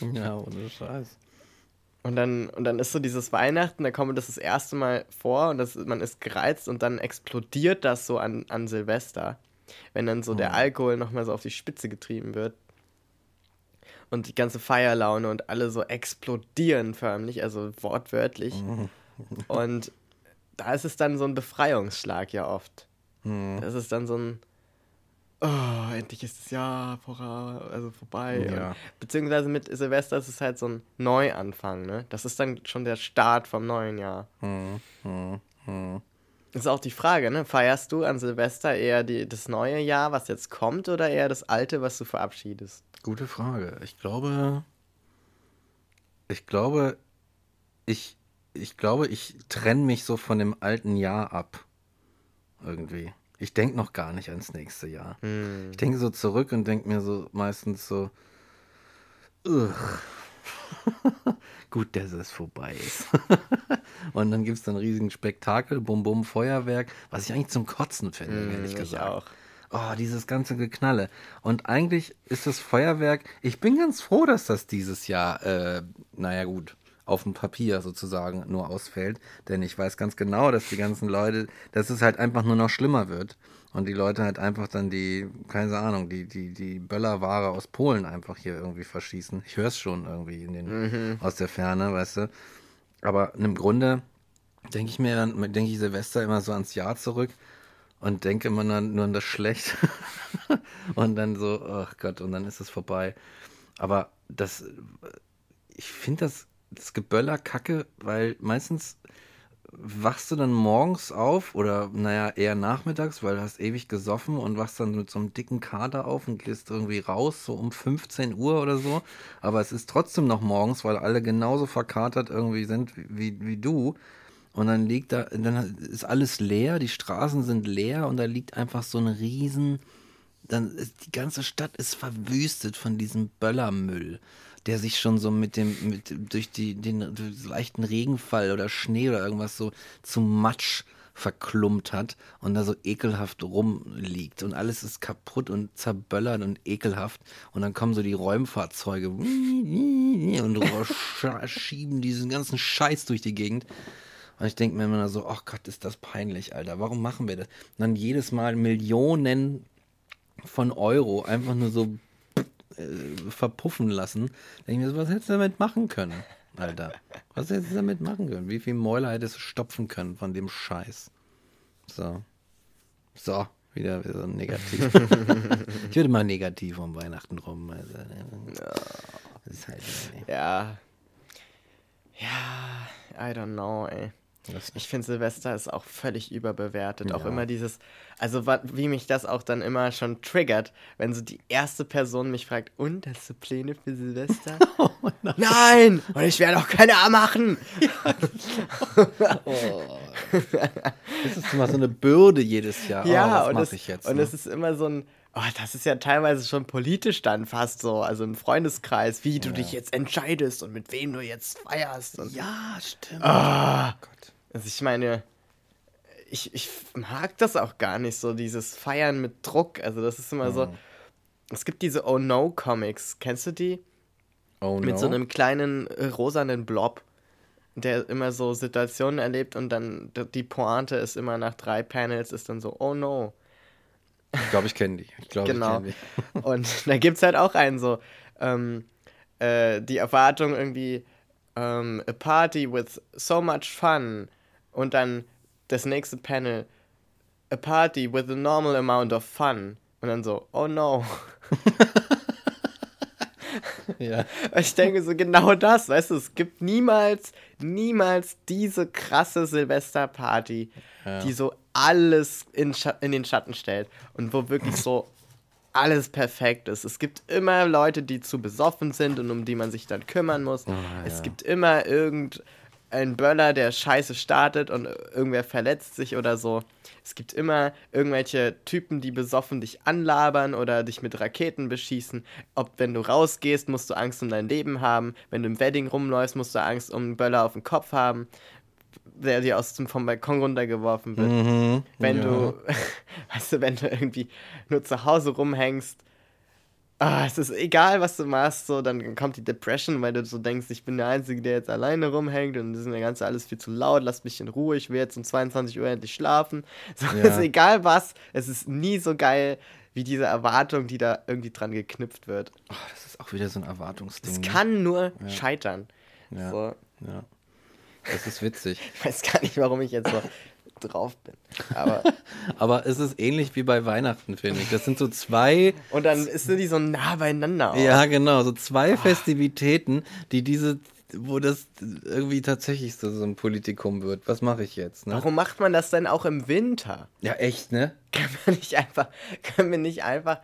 ja, ohne Scheiß. und, dann, und dann ist so dieses Weihnachten, da kommt das das erste Mal vor und das, man ist gereizt und dann explodiert das so an, an Silvester. Wenn dann so der Alkohol nochmal so auf die Spitze getrieben wird. Und die ganze Feierlaune und alle so explodieren förmlich, also wortwörtlich. Und da ist es dann so ein Befreiungsschlag ja oft. Das ist dann so ein, oh, endlich ist das Jahr vora, also vorbei. Ja. Beziehungsweise mit Silvester ist es halt so ein Neuanfang, ne? Das ist dann schon der Start vom neuen Jahr. Hm, hm, hm. Ist auch die Frage, ne? Feierst du an Silvester eher die, das neue Jahr, was jetzt kommt, oder eher das alte, was du verabschiedest? Gute Frage. Ich glaube, ich glaube, ich, ich glaube, ich trenne mich so von dem alten Jahr ab. Irgendwie. Ich denke noch gar nicht ans nächste Jahr. Ich denke so zurück und denke mir so meistens so, gut, dass es vorbei ist. und dann gibt es dann einen riesigen Spektakel, Bum Bum Feuerwerk, was ich eigentlich zum Kotzen finde, ehrlich ich gesagt. auch. Oh, dieses ganze Geknalle. Und eigentlich ist das Feuerwerk, ich bin ganz froh, dass das dieses Jahr, äh, naja gut, auf dem Papier sozusagen nur ausfällt. Denn ich weiß ganz genau, dass die ganzen Leute, dass es halt einfach nur noch schlimmer wird. Und die Leute halt einfach dann die, keine Ahnung, die, die, die Böllerware aus Polen einfach hier irgendwie verschießen. Ich höre es schon irgendwie in den, aus der Ferne, weißt du. Aber im Grunde denke ich mir dann, denke ich Silvester immer so ans Jahr zurück und denke immer nur, nur an das Schlecht. und dann so, ach Gott, und dann ist es vorbei. Aber das, ich finde das, das Geböller kacke, weil meistens wachst du dann morgens auf oder naja, eher nachmittags, weil du hast ewig gesoffen und wachst dann mit so einem dicken Kater auf und gehst irgendwie raus, so um 15 Uhr oder so. Aber es ist trotzdem noch morgens, weil alle genauso verkatert irgendwie sind wie, wie du. Und dann liegt da, dann ist alles leer, die Straßen sind leer und da liegt einfach so ein riesen, dann ist die ganze Stadt ist verwüstet von diesem Böllermüll. Der sich schon so mit dem, mit, durch die, den durch leichten Regenfall oder Schnee oder irgendwas so zu Matsch verklumpt hat und da so ekelhaft rumliegt und alles ist kaputt und zerböllert und ekelhaft und dann kommen so die Räumfahrzeuge und schieben diesen ganzen Scheiß durch die Gegend. Und ich denke mir immer so, ach Gott, ist das peinlich, Alter. Warum machen wir das? Und dann jedes Mal Millionen von Euro einfach nur so äh, verpuffen lassen. Da denke ich mir so, was hättest du damit machen können, Alter? Was hättest du damit machen können? Wie viel Mäuler hättest du stopfen können von dem Scheiß? So. So, wieder, wieder so negativ. ich würde mal negativ um Weihnachten rum. Also, ja. Das ist halt, ja. Ja, I don't know, ey. Ich finde, Silvester ist auch völlig überbewertet. Ja. Auch immer dieses, also wie mich das auch dann immer schon triggert, wenn so die erste Person mich fragt, und hast du Pläne für Silvester? oh, nein. nein! Und ich werde auch keine A machen! Ja, oh. Das ist immer so eine Bürde jedes Jahr. Ja, oh, und, das, jetzt, und ne? es ist immer so ein, Oh, das ist ja teilweise schon politisch dann fast so, also im Freundeskreis, wie du dich jetzt entscheidest und mit wem du jetzt feierst. Ja, stimmt. Oh, oh Gott. Also ich meine, ich, ich mag das auch gar nicht so, dieses Feiern mit Druck. Also das ist immer mhm. so. Es gibt diese Oh No Comics, kennst du die? Oh Mit no? so einem kleinen äh, rosanen Blob, der immer so Situationen erlebt und dann die Pointe ist immer nach drei Panels ist dann so Oh No. Ich glaube, ich kenne die. Ich glaube, genau. ich kenne die. Und da gibt es halt auch einen so, ähm, äh, die Erwartung irgendwie, ähm, a party with so much fun. Und dann das nächste Panel, a party with a normal amount of fun. Und dann so, oh no. ja. Ich denke so genau das, weißt du, es gibt niemals, niemals diese krasse Silvesterparty, ja. die so alles in, in den Schatten stellt und wo wirklich so alles perfekt ist. Es gibt immer Leute, die zu besoffen sind und um die man sich dann kümmern muss. Oh, ja. Es gibt immer irgendeinen Böller, der scheiße startet und irgendwer verletzt sich oder so. Es gibt immer irgendwelche Typen, die besoffen dich anlabern oder dich mit Raketen beschießen. Ob wenn du rausgehst, musst du Angst um dein Leben haben. Wenn du im Wedding rumläufst, musst du Angst um einen Böller auf den Kopf haben der dir aus dem vom Balkon runtergeworfen wird. Mhm, wenn ja. du, weißt du, wenn du irgendwie nur zu Hause rumhängst, ah, es ist egal, was du machst, so, dann kommt die Depression, weil du so denkst, ich bin der Einzige, der jetzt alleine rumhängt und das ist mir ganz alles viel zu laut, lass mich in Ruhe, ich will jetzt um 22 Uhr endlich schlafen. So, ja. ist egal was, es ist nie so geil wie diese Erwartung, die da irgendwie dran geknüpft wird. Oh, das ist auch wieder so ein Erwartungsding. Es ne? kann nur ja. scheitern. Ja. So. ja. Das ist witzig. Ich weiß gar nicht, warum ich jetzt so drauf bin. Aber, Aber es ist ähnlich wie bei Weihnachten, finde ich. Das sind so zwei. Und dann ist die so nah beieinander. Auch. Ja, genau. So zwei oh. Festivitäten, die diese wo das irgendwie tatsächlich so, so ein Politikum wird. Was mache ich jetzt? Ne? Warum macht man das denn auch im Winter? Ja, echt, ne? Können wir nicht einfach, können wir nicht einfach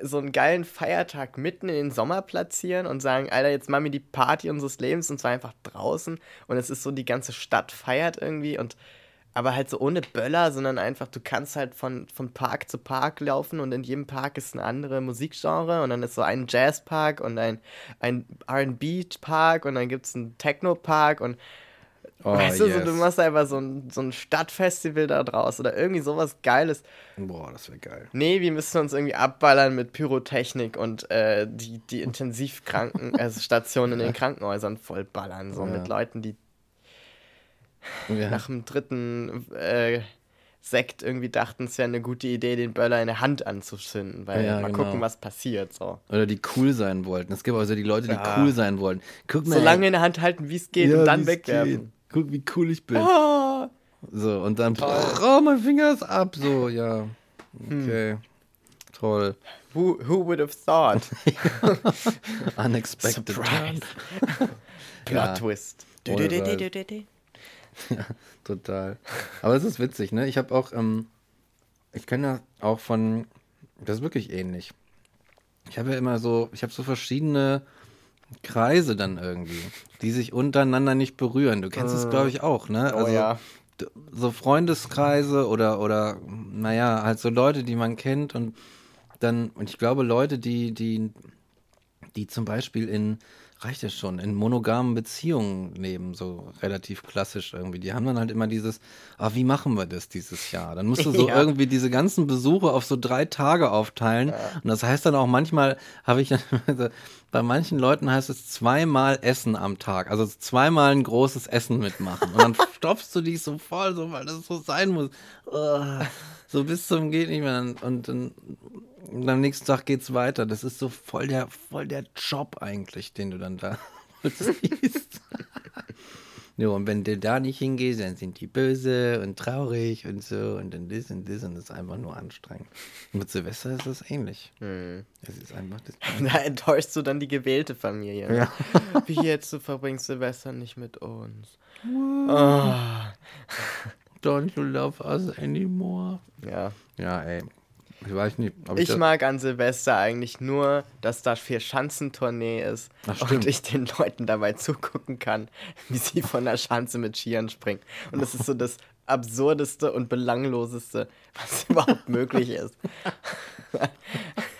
so einen geilen Feiertag mitten in den Sommer platzieren und sagen, Alter, jetzt machen wir die Party unseres Lebens und zwar einfach draußen und es ist so, die ganze Stadt feiert irgendwie und aber halt so ohne Böller, sondern einfach, du kannst halt von, von Park zu Park laufen und in jedem Park ist eine andere Musikgenre und dann ist so ein Jazzpark und ein, ein RB-Park und dann gibt es einen Techno-Park und oh, weißt du, yes. so, du machst einfach so ein, so ein Stadtfestival da draus oder irgendwie sowas Geiles. Boah, das wäre geil. Nee, wir müssen uns irgendwie abballern mit Pyrotechnik und äh, die, die Intensivkranken, also Stationen in den Krankenhäusern vollballern, so ja. mit Leuten, die ja. nach dem dritten äh, Sekt irgendwie dachten, es wäre eine gute Idee, den Böller in der Hand anzuzünden, weil ja, mal genau. gucken, was passiert. So. Oder die cool sein wollten. Es gibt also die Leute, die ja. cool sein wollen. Guck mal, so lange in der Hand halten, wie es geht und dann wegwerfen. Geht. Guck, wie cool ich bin. Oh. So, und dann, oh, mein Finger ist ab. So, ja. Hm. Okay. Hm. Toll. Who, who would have thought? Unexpected. Surprise. Plot Twist. Du, du, du, Ja, total. Aber es ist witzig, ne? Ich habe auch, ähm, ich kenne ja auch von, das ist wirklich ähnlich. Ich habe ja immer so, ich habe so verschiedene Kreise dann irgendwie, die sich untereinander nicht berühren. Du kennst es, äh, glaube ich, auch, ne? Oh also, oh ja. So Freundeskreise oder, oder, naja, halt so Leute, die man kennt und dann, und ich glaube, Leute, die, die, die zum Beispiel in reicht ja schon. In monogamen Beziehungen leben, so relativ klassisch irgendwie. Die haben dann halt immer dieses, ah, wie machen wir das dieses Jahr? Dann musst du so Ja. irgendwie diese ganzen Besuche auf so drei Tage aufteilen. Und das heißt dann auch manchmal, habe ich, bei manchen Leuten heißt es zweimal Essen am Tag. Also zweimal ein großes Essen mitmachen. Und dann stopfst du dich so voll, so, weil das so sein muss. So bis zum geht nicht mehr. Und dann und am nächsten Tag geht's weiter. Das ist so voll der, voll der Job eigentlich, den du dann da siehst. Jo, und wenn du da nicht hingehst, dann sind die böse und traurig und so und dann das und das und das ist einfach nur anstrengend. Und mit Silvester ist das ähnlich. Es ist einfach das. Da enttäuschst du dann die gewählte Familie. Ja. Wie jetzt, du verbringst Silvester nicht mit uns. Oh. Don't you love us anymore? Ja. Ja, ey. Ich weiß nicht, ich, Ich mag an Silvester eigentlich nur, dass da vier Schanzentournee ist Ach, und ich den Leuten dabei zugucken kann, wie sie von der Schanze mit Skiern springen. Und das ist so das absurdeste und belangloseste, was überhaupt möglich ist.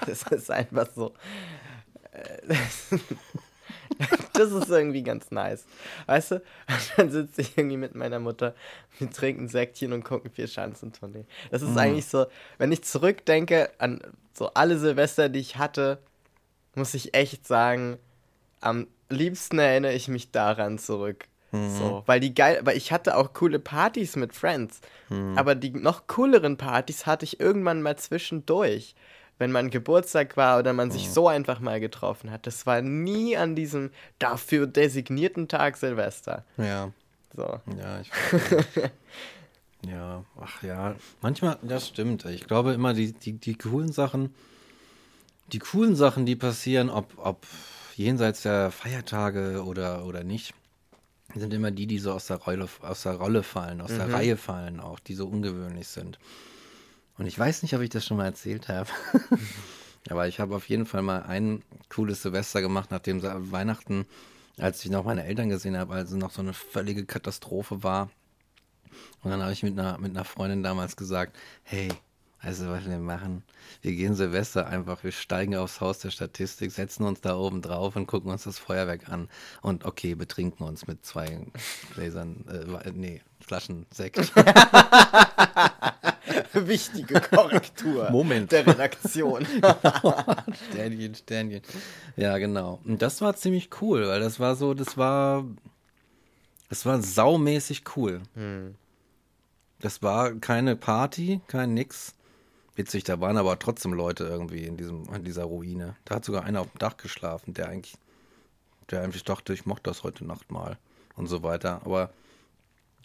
Das ist einfach so. Das ist irgendwie ganz nice. Weißt du? Und dann sitze ich irgendwie mit meiner Mutter, wir trinken Säckchen und gucken vier Schanzentournee. Das ist eigentlich so, wenn ich zurückdenke an so alle Silvester, die ich hatte, muss ich echt sagen, am liebsten erinnere ich mich daran zurück. So, weil die geil, weil ich hatte auch coole Partys mit Friends, aber die noch cooleren Partys hatte ich irgendwann mal zwischendurch, wenn man Geburtstag war oder man sich so einfach mal getroffen hat. Das war nie an diesem dafür designierten Tag Silvester. ja, So. ja, ich weiß. Ja, ach ja. Manchmal, das stimmt. Ich glaube immer, die, die, die coolen Sachen, die coolen Sachen, die passieren, ob, ob jenseits der Feiertage oder, oder nicht, sind immer die, die so aus der Rolle, aus der Rolle fallen, aus der Reihe fallen auch, die so ungewöhnlich sind. Und ich weiß nicht, ob ich das schon mal erzählt habe. Aber ich habe auf jeden Fall mal ein cooles Silvester gemacht, nachdem Weihnachten, als ich noch meine Eltern gesehen habe, also noch so eine völlige Katastrophe war. Und dann habe ich mit einer, mit einer Freundin damals gesagt, hey, also was wir machen, wir gehen Silvester einfach, wir steigen aufs Haus der Statistik, setzen uns da oben drauf und gucken uns das Feuerwerk an. Und okay, betrinken uns mit zwei Gläsern, äh, nee, Flaschen Sekt. Wichtige Korrektur Moment. der Redaktion. Sternchen, Sternchen. Ja, genau. Und das war ziemlich cool, weil das war so, das war, das war saumäßig cool. Das war keine Party, kein nix. Witzig, da waren aber trotzdem Leute irgendwie in diesem, in dieser Ruine. Da hat sogar einer auf dem Dach geschlafen, der eigentlich, der eigentlich dachte, ich mochte das heute Nacht mal und so weiter. Aber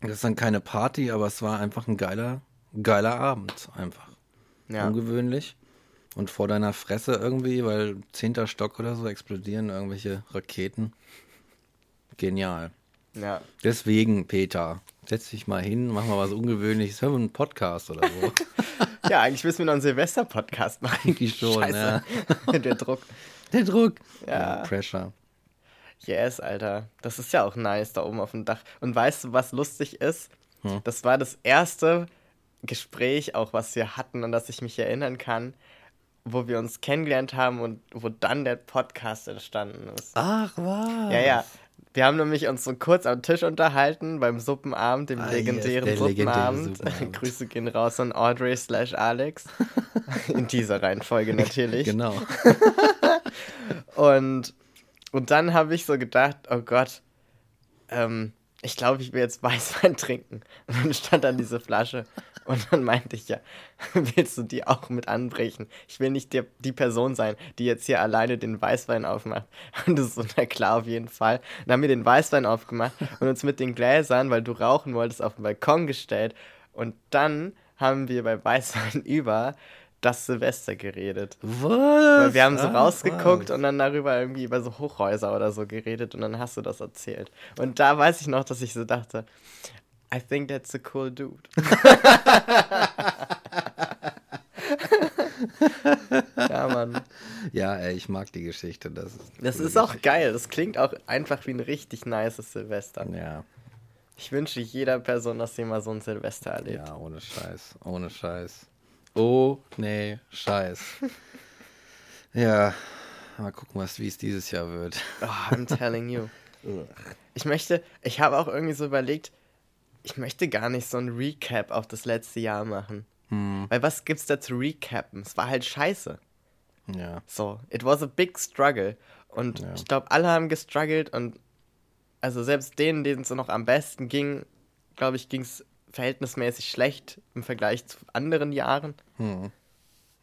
das ist dann keine Party, aber es war einfach ein geiler, geiler Abend einfach Ja. ungewöhnlich. Und vor deiner Fresse irgendwie, weil zehnter Stock oder so explodieren irgendwelche Raketen. Genial. ja. Deswegen, Peter, setz dich mal hin, mach mal was Ungewöhnliches, hör mal einen Podcast oder so. Ja, eigentlich müssen wir noch einen Silvester-Podcast machen. Eigentlich schon, Scheiße. Der Druck. Der Druck. Ja. Pressure. Yes, Alter. Das ist ja auch nice da oben auf dem Dach. Und weißt du, was lustig ist? Hm. Das war das erste Gespräch, auch was wir hatten, an das ich mich erinnern kann, wo wir uns kennengelernt haben und wo dann der Podcast entstanden ist. Ach, was? Ja, ja. Wir haben nämlich uns so kurz am Tisch unterhalten beim Suppenabend, dem Ah, yes, legendären legendäre Suppenabend. Suppenabend. Grüße gehen raus an Audrey slash Alex. In dieser Reihenfolge natürlich. Genau. Und, und dann habe ich so gedacht, oh Gott, ähm, ich glaube, ich will jetzt Weißwein trinken. Und dann stand dann diese Flasche. Und dann meinte ich ja, willst du die auch mit anbrechen? Ich will nicht der, die Person sein, die jetzt hier alleine den Weißwein aufmacht. Und das ist so, na klar, auf jeden Fall. Dann haben wir den Weißwein aufgemacht und uns mit den Gläsern, weil du rauchen wolltest, auf den Balkon gestellt. Und dann haben wir bei Weißwein über das Silvester geredet. Was? Weil wir haben so Ach, rausgeguckt was. und dann darüber irgendwie über so Hochhäuser oder so geredet und dann hast du das erzählt. Und da weiß ich noch, dass ich so dachte, I think that's a cool dude. ja, Mann. Ja, ey, ich mag die Geschichte. Das ist, Das ist auch Geschichte. geil. Das klingt auch einfach wie ein richtig nices Silvester. Ja, Ich wünsche jeder Person, dass sie mal so ein Silvester erlebt. ja, ohne Scheiß. Ohne Scheiß. Oh, nee, Scheiß. ja, Mal gucken, was, wie es dieses Jahr wird. Oh, I'm telling you. Ich möchte, ich habe auch irgendwie so überlegt, ich möchte gar nicht so ein Recap auf das letzte Jahr machen. Hm. Weil was gibt's da zu recappen? Es war halt scheiße. Ja. So, it was a big struggle. Und Ja. ich glaube, alle haben gestruggelt und also selbst denen, denen es noch am besten ging, glaube ich, ging es verhältnismäßig schlecht im Vergleich zu anderen Jahren. Hm.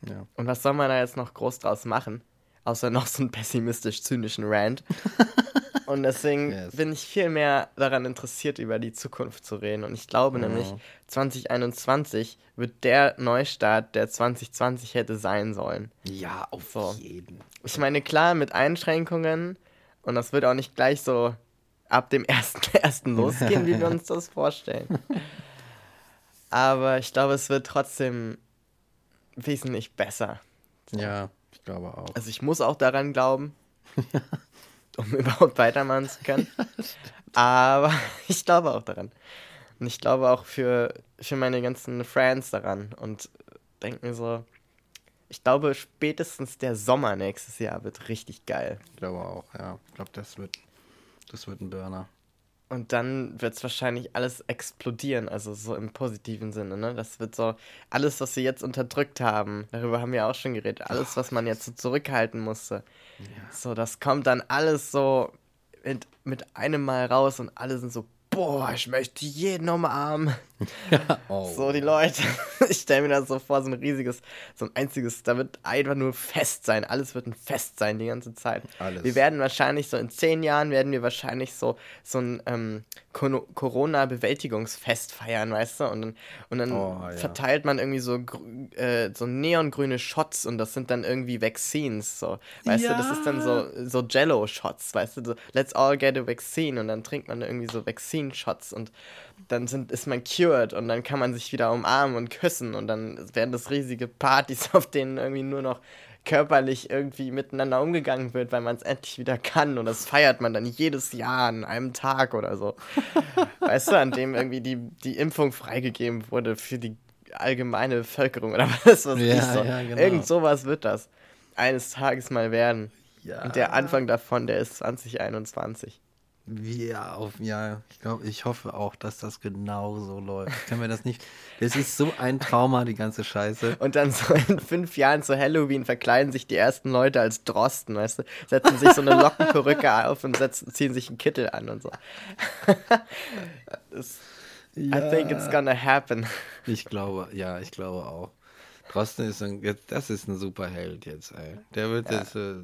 Ja. Und was soll man da jetzt noch groß draus machen? Außer noch so einen pessimistisch-zynischen Rant. Und deswegen Yes. bin ich viel mehr daran interessiert, über die Zukunft zu reden. Und ich glaube Ja. nämlich, 2021 wird der Neustart, der 2020 hätte sein sollen. Ja, auf So. jeden. Ich meine, klar, mit Einschränkungen. Und das wird auch nicht gleich so ab dem 1.1. losgehen, wie wir uns das vorstellen. Aber ich glaube, es wird trotzdem wesentlich besser. Ja, ich glaube auch. Also ich muss auch daran glauben, um überhaupt weitermachen zu können. Aber ich glaube auch daran. Und ich glaube auch für, für meine ganzen Friends daran. Und denke mir so, ich glaube spätestens der Sommer nächstes Jahr wird richtig geil. Ich glaube auch, ja. Ich glaube, das wird, das wird ein Burner. Und dann wird es wahrscheinlich alles explodieren, also so im positiven Sinne, ne? Das wird so, alles, was wir jetzt unterdrückt haben, darüber haben wir auch schon geredet, alles, was man jetzt so zurückhalten musste, so, das kommt dann alles so mit, mit einem Mal raus und alle sind so, boah, ich möchte jeden umarmen. Oh. So, die Leute, ich stelle mir das so vor, so ein riesiges, so ein einziges, da wird einfach nur Fest sein. Alles wird ein Fest sein die ganze Zeit. Alles. Wir werden wahrscheinlich so in zehn Jahren werden wir wahrscheinlich so, so ein ähm, Corona-Bewältigungsfest feiern, weißt du? Und dann, und dann Oh, ja. verteilt man irgendwie so, äh, so neongrüne Shots und das sind dann irgendwie Vaccines, so. Weißt du, das ist dann so, so Jello-Shots, weißt du? So, let's all get a vaccine und dann trinkt man irgendwie so Vaccine-Shots und dann sind, ist man cured und dann kann man sich wieder umarmen und küssen und dann werden das riesige Partys, auf denen irgendwie nur noch körperlich irgendwie miteinander umgegangen wird, weil man es endlich wieder kann und das feiert man dann jedes Jahr an einem Tag oder so. weißt du, an dem irgendwie die, die Impfung freigegeben wurde für die allgemeine Bevölkerung oder was weiß Ja, ich so. ja, genau. Irgend sowas wird das eines Tages mal werden. Ja. Und der Anfang davon, der ist 2021. Ja, auf, ja, ich glaube, ich hoffe auch, dass das genau so läuft. Ich kann mir das nicht. Das ist so ein Trauma, die ganze Scheiße. Und dann so in fünf Jahren zu Halloween verkleiden sich die ersten Leute als Drosten, weißt du? Setzen sich so eine Lockenperücke auf und setzen, ziehen sich einen Kittel an und so. das, I think it's gonna happen. Ich glaube, ja, ich glaube auch. Drosten ist ein, das ist ein super Held jetzt, ey. Der wird Ja. jetzt, äh,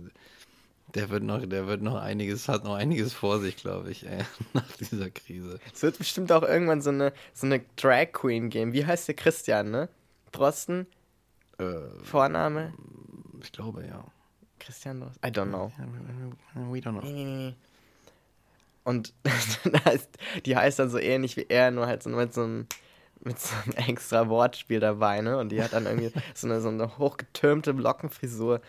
der wird noch, der wird noch einiges, hat noch einiges vor sich, glaube ich, ey, nach dieser Krise. Es wird bestimmt auch irgendwann so eine, so eine Drag Queen geben. Wie heißt der Christian, ne? Drosten? Äh, Vorname? ich glaube, ja. Christian Drosten? I don't know. We don't know. Und die heißt dann so ähnlich wie er, nur halt so mit so einem, mit so einem extra Wortspiel dabei, ne? Und die hat dann irgendwie so eine, so eine hochgetürmte Lockenfrisur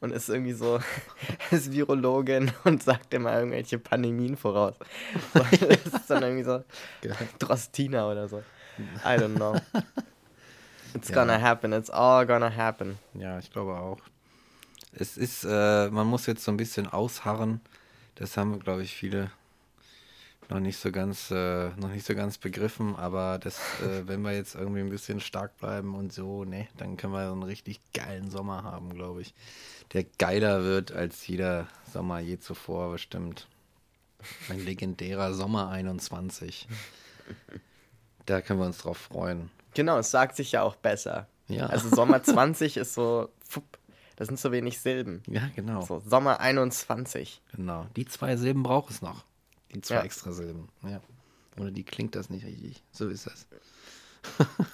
und ist irgendwie so, ist Virologin und sagt immer irgendwelche Pandemien voraus. So, das ist dann irgendwie so Geil. Drostina oder so. I don't know. It's Ja. gonna happen, it's all gonna happen. Ja, ich glaube auch. Es ist, äh, man muss jetzt so ein bisschen ausharren. Das haben, glaube ich, viele noch nicht so ganz, äh, noch nicht so ganz begriffen. Aber das, äh, wenn wir jetzt irgendwie ein bisschen stark bleiben und so, ne, dann können wir so einen richtig geilen Sommer haben, glaube ich. Der geiler wird als jeder Sommer je zuvor bestimmt. Ein legendärer Sommer 21. Da können wir uns drauf freuen. Genau, es sagt sich ja auch besser. Ja. Also Sommer 20 ist so, das sind so wenig Silben. Ja, genau. So, Sommer 21. Genau. Die zwei Silben braucht es noch. Die zwei Ja. extra Silben. Ja. Ohne die klingt das nicht richtig. So ist das.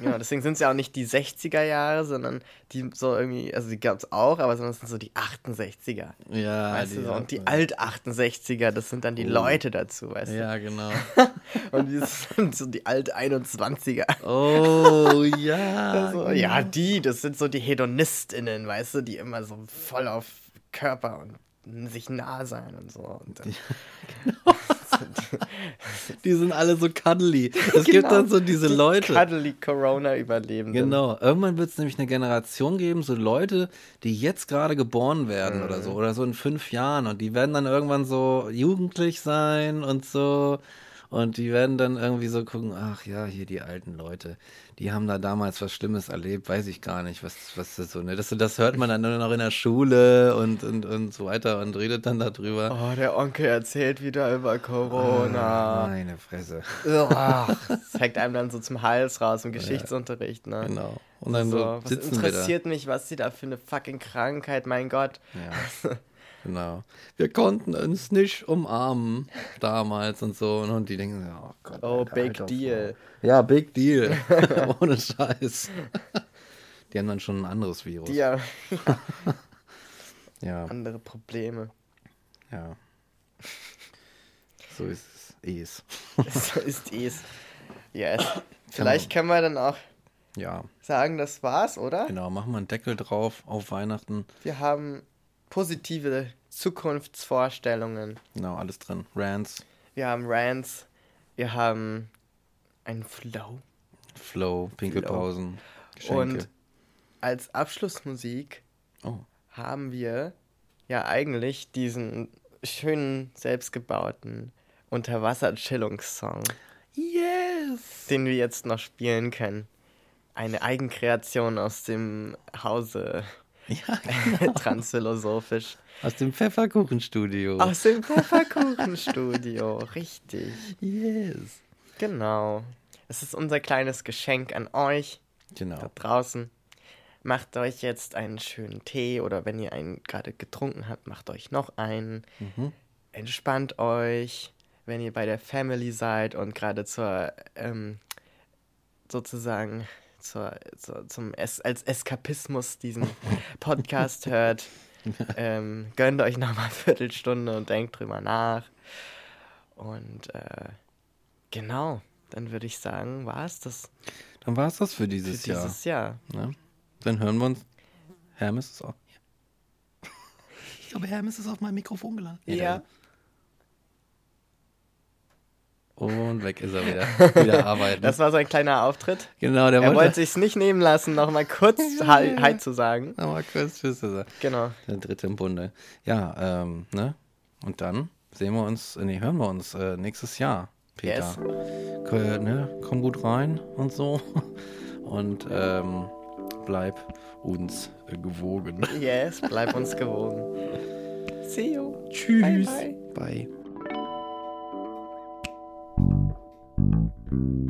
Genau, deswegen sind es ja auch nicht die 60er Jahre, sondern die so irgendwie, also die gab es auch, aber sondern es sind so die 68er. Ja, Weißt du, so, und die ja. Alt-68er, das sind dann die Oh. Leute dazu, weißt Ja, genau. du? Und die sind so die Alt-21er. Oh, ja. So, genau. ja, die, das sind so die HedonistInnen, weißt du, die immer so voll auf Körper und sich nah sein und so. Und dann, Die sind alle so cuddly. Es gibt dann so diese Leute. Cuddly Corona-Überlebenden. Genau. Irgendwann wird es nämlich eine Generation geben, so Leute, die jetzt gerade geboren werden oder so, oder so in fünf Jahren und die werden dann irgendwann so jugendlich sein und so. Und die werden dann irgendwie so gucken, ach ja, hier die alten Leute, die haben da damals was Schlimmes erlebt, weiß ich gar nicht, was, was das so, ne? Das, das hört man dann nur noch in der Schule und, und, und so weiter und redet dann darüber. Oh, der Onkel erzählt wieder über Corona. Ah, meine Fresse. Ach, das hängt einem dann so zum Hals raus im Geschichtsunterricht, ne? Genau. Und dann so, so was sitzen wir da. interessiert mich, was sie da für eine fucking Krankheit, mein Gott. Ja. Genau. Wir konnten uns nicht umarmen damals und so. Und die denken, oh Gott. Oh, Alter, big doch deal. vor. Ja, big deal. Ohne Scheiß. Die haben dann schon ein anderes Virus. Die haben Ja, andere Probleme. ja. So ist es. Es. so ist es. Yes. Vielleicht können wir dann auch Ja, sagen, das war's, oder? genau. Machen wir einen Deckel drauf auf Weihnachten. Wir haben positive Zukunftsvorstellungen. Genau, alles drin. Rants, Wir haben Rants. Wir haben einen Flow. Flow, Pinkelpausen, Geschenke. Und als Abschlussmusik oh, haben wir ja eigentlich diesen schönen, selbstgebauten Unterwasser-Chillungssong, yes! den wir jetzt noch spielen können. Eine Eigenkreation aus dem Hause Ja, transphilosophisch. aus dem Pfefferkuchenstudio. Aus dem Pfefferkuchenstudio, richtig. Yes. Genau. Es ist unser kleines Geschenk an euch Genau. da draußen. Macht euch jetzt einen schönen Tee oder wenn ihr einen gerade getrunken habt, macht euch noch einen. Mhm. Entspannt euch, wenn ihr bei der Family seid und gerade zur, ähm, sozusagen, zur, zur, zum es als Eskapismus diesen Podcast hört. Ähm, gönnt euch nochmal eine Viertelstunde und denkt drüber nach. Und äh, genau, dann würde ich sagen, war es das Dann war es das für für dieses, dieses Jahr. Jahr. Ne? Dann hören wir uns. Hermes ist auch. Ich glaube, Hermes ist auf meinem Mikrofon gelandet. Ja. Und weg ist er wieder. Wieder arbeiten. Das war so ein kleiner Auftritt. genau, der Er wollte wollte. sich's nicht nehmen lassen, nochmal kurz Hi, Hi zu sagen. Aber kurz Tschüss ist er. Genau. Der dritte im Bunde. Ja, ähm, ne? Und dann sehen wir uns, nee, hören wir uns äh, nächstes Jahr, Peter. Yes. K- ne? Komm gut rein und so. Und ähm, bleib uns äh, gewogen. Yes, bleib uns gewogen. See you. Tschüss. Bye, bye. Ich Thank you.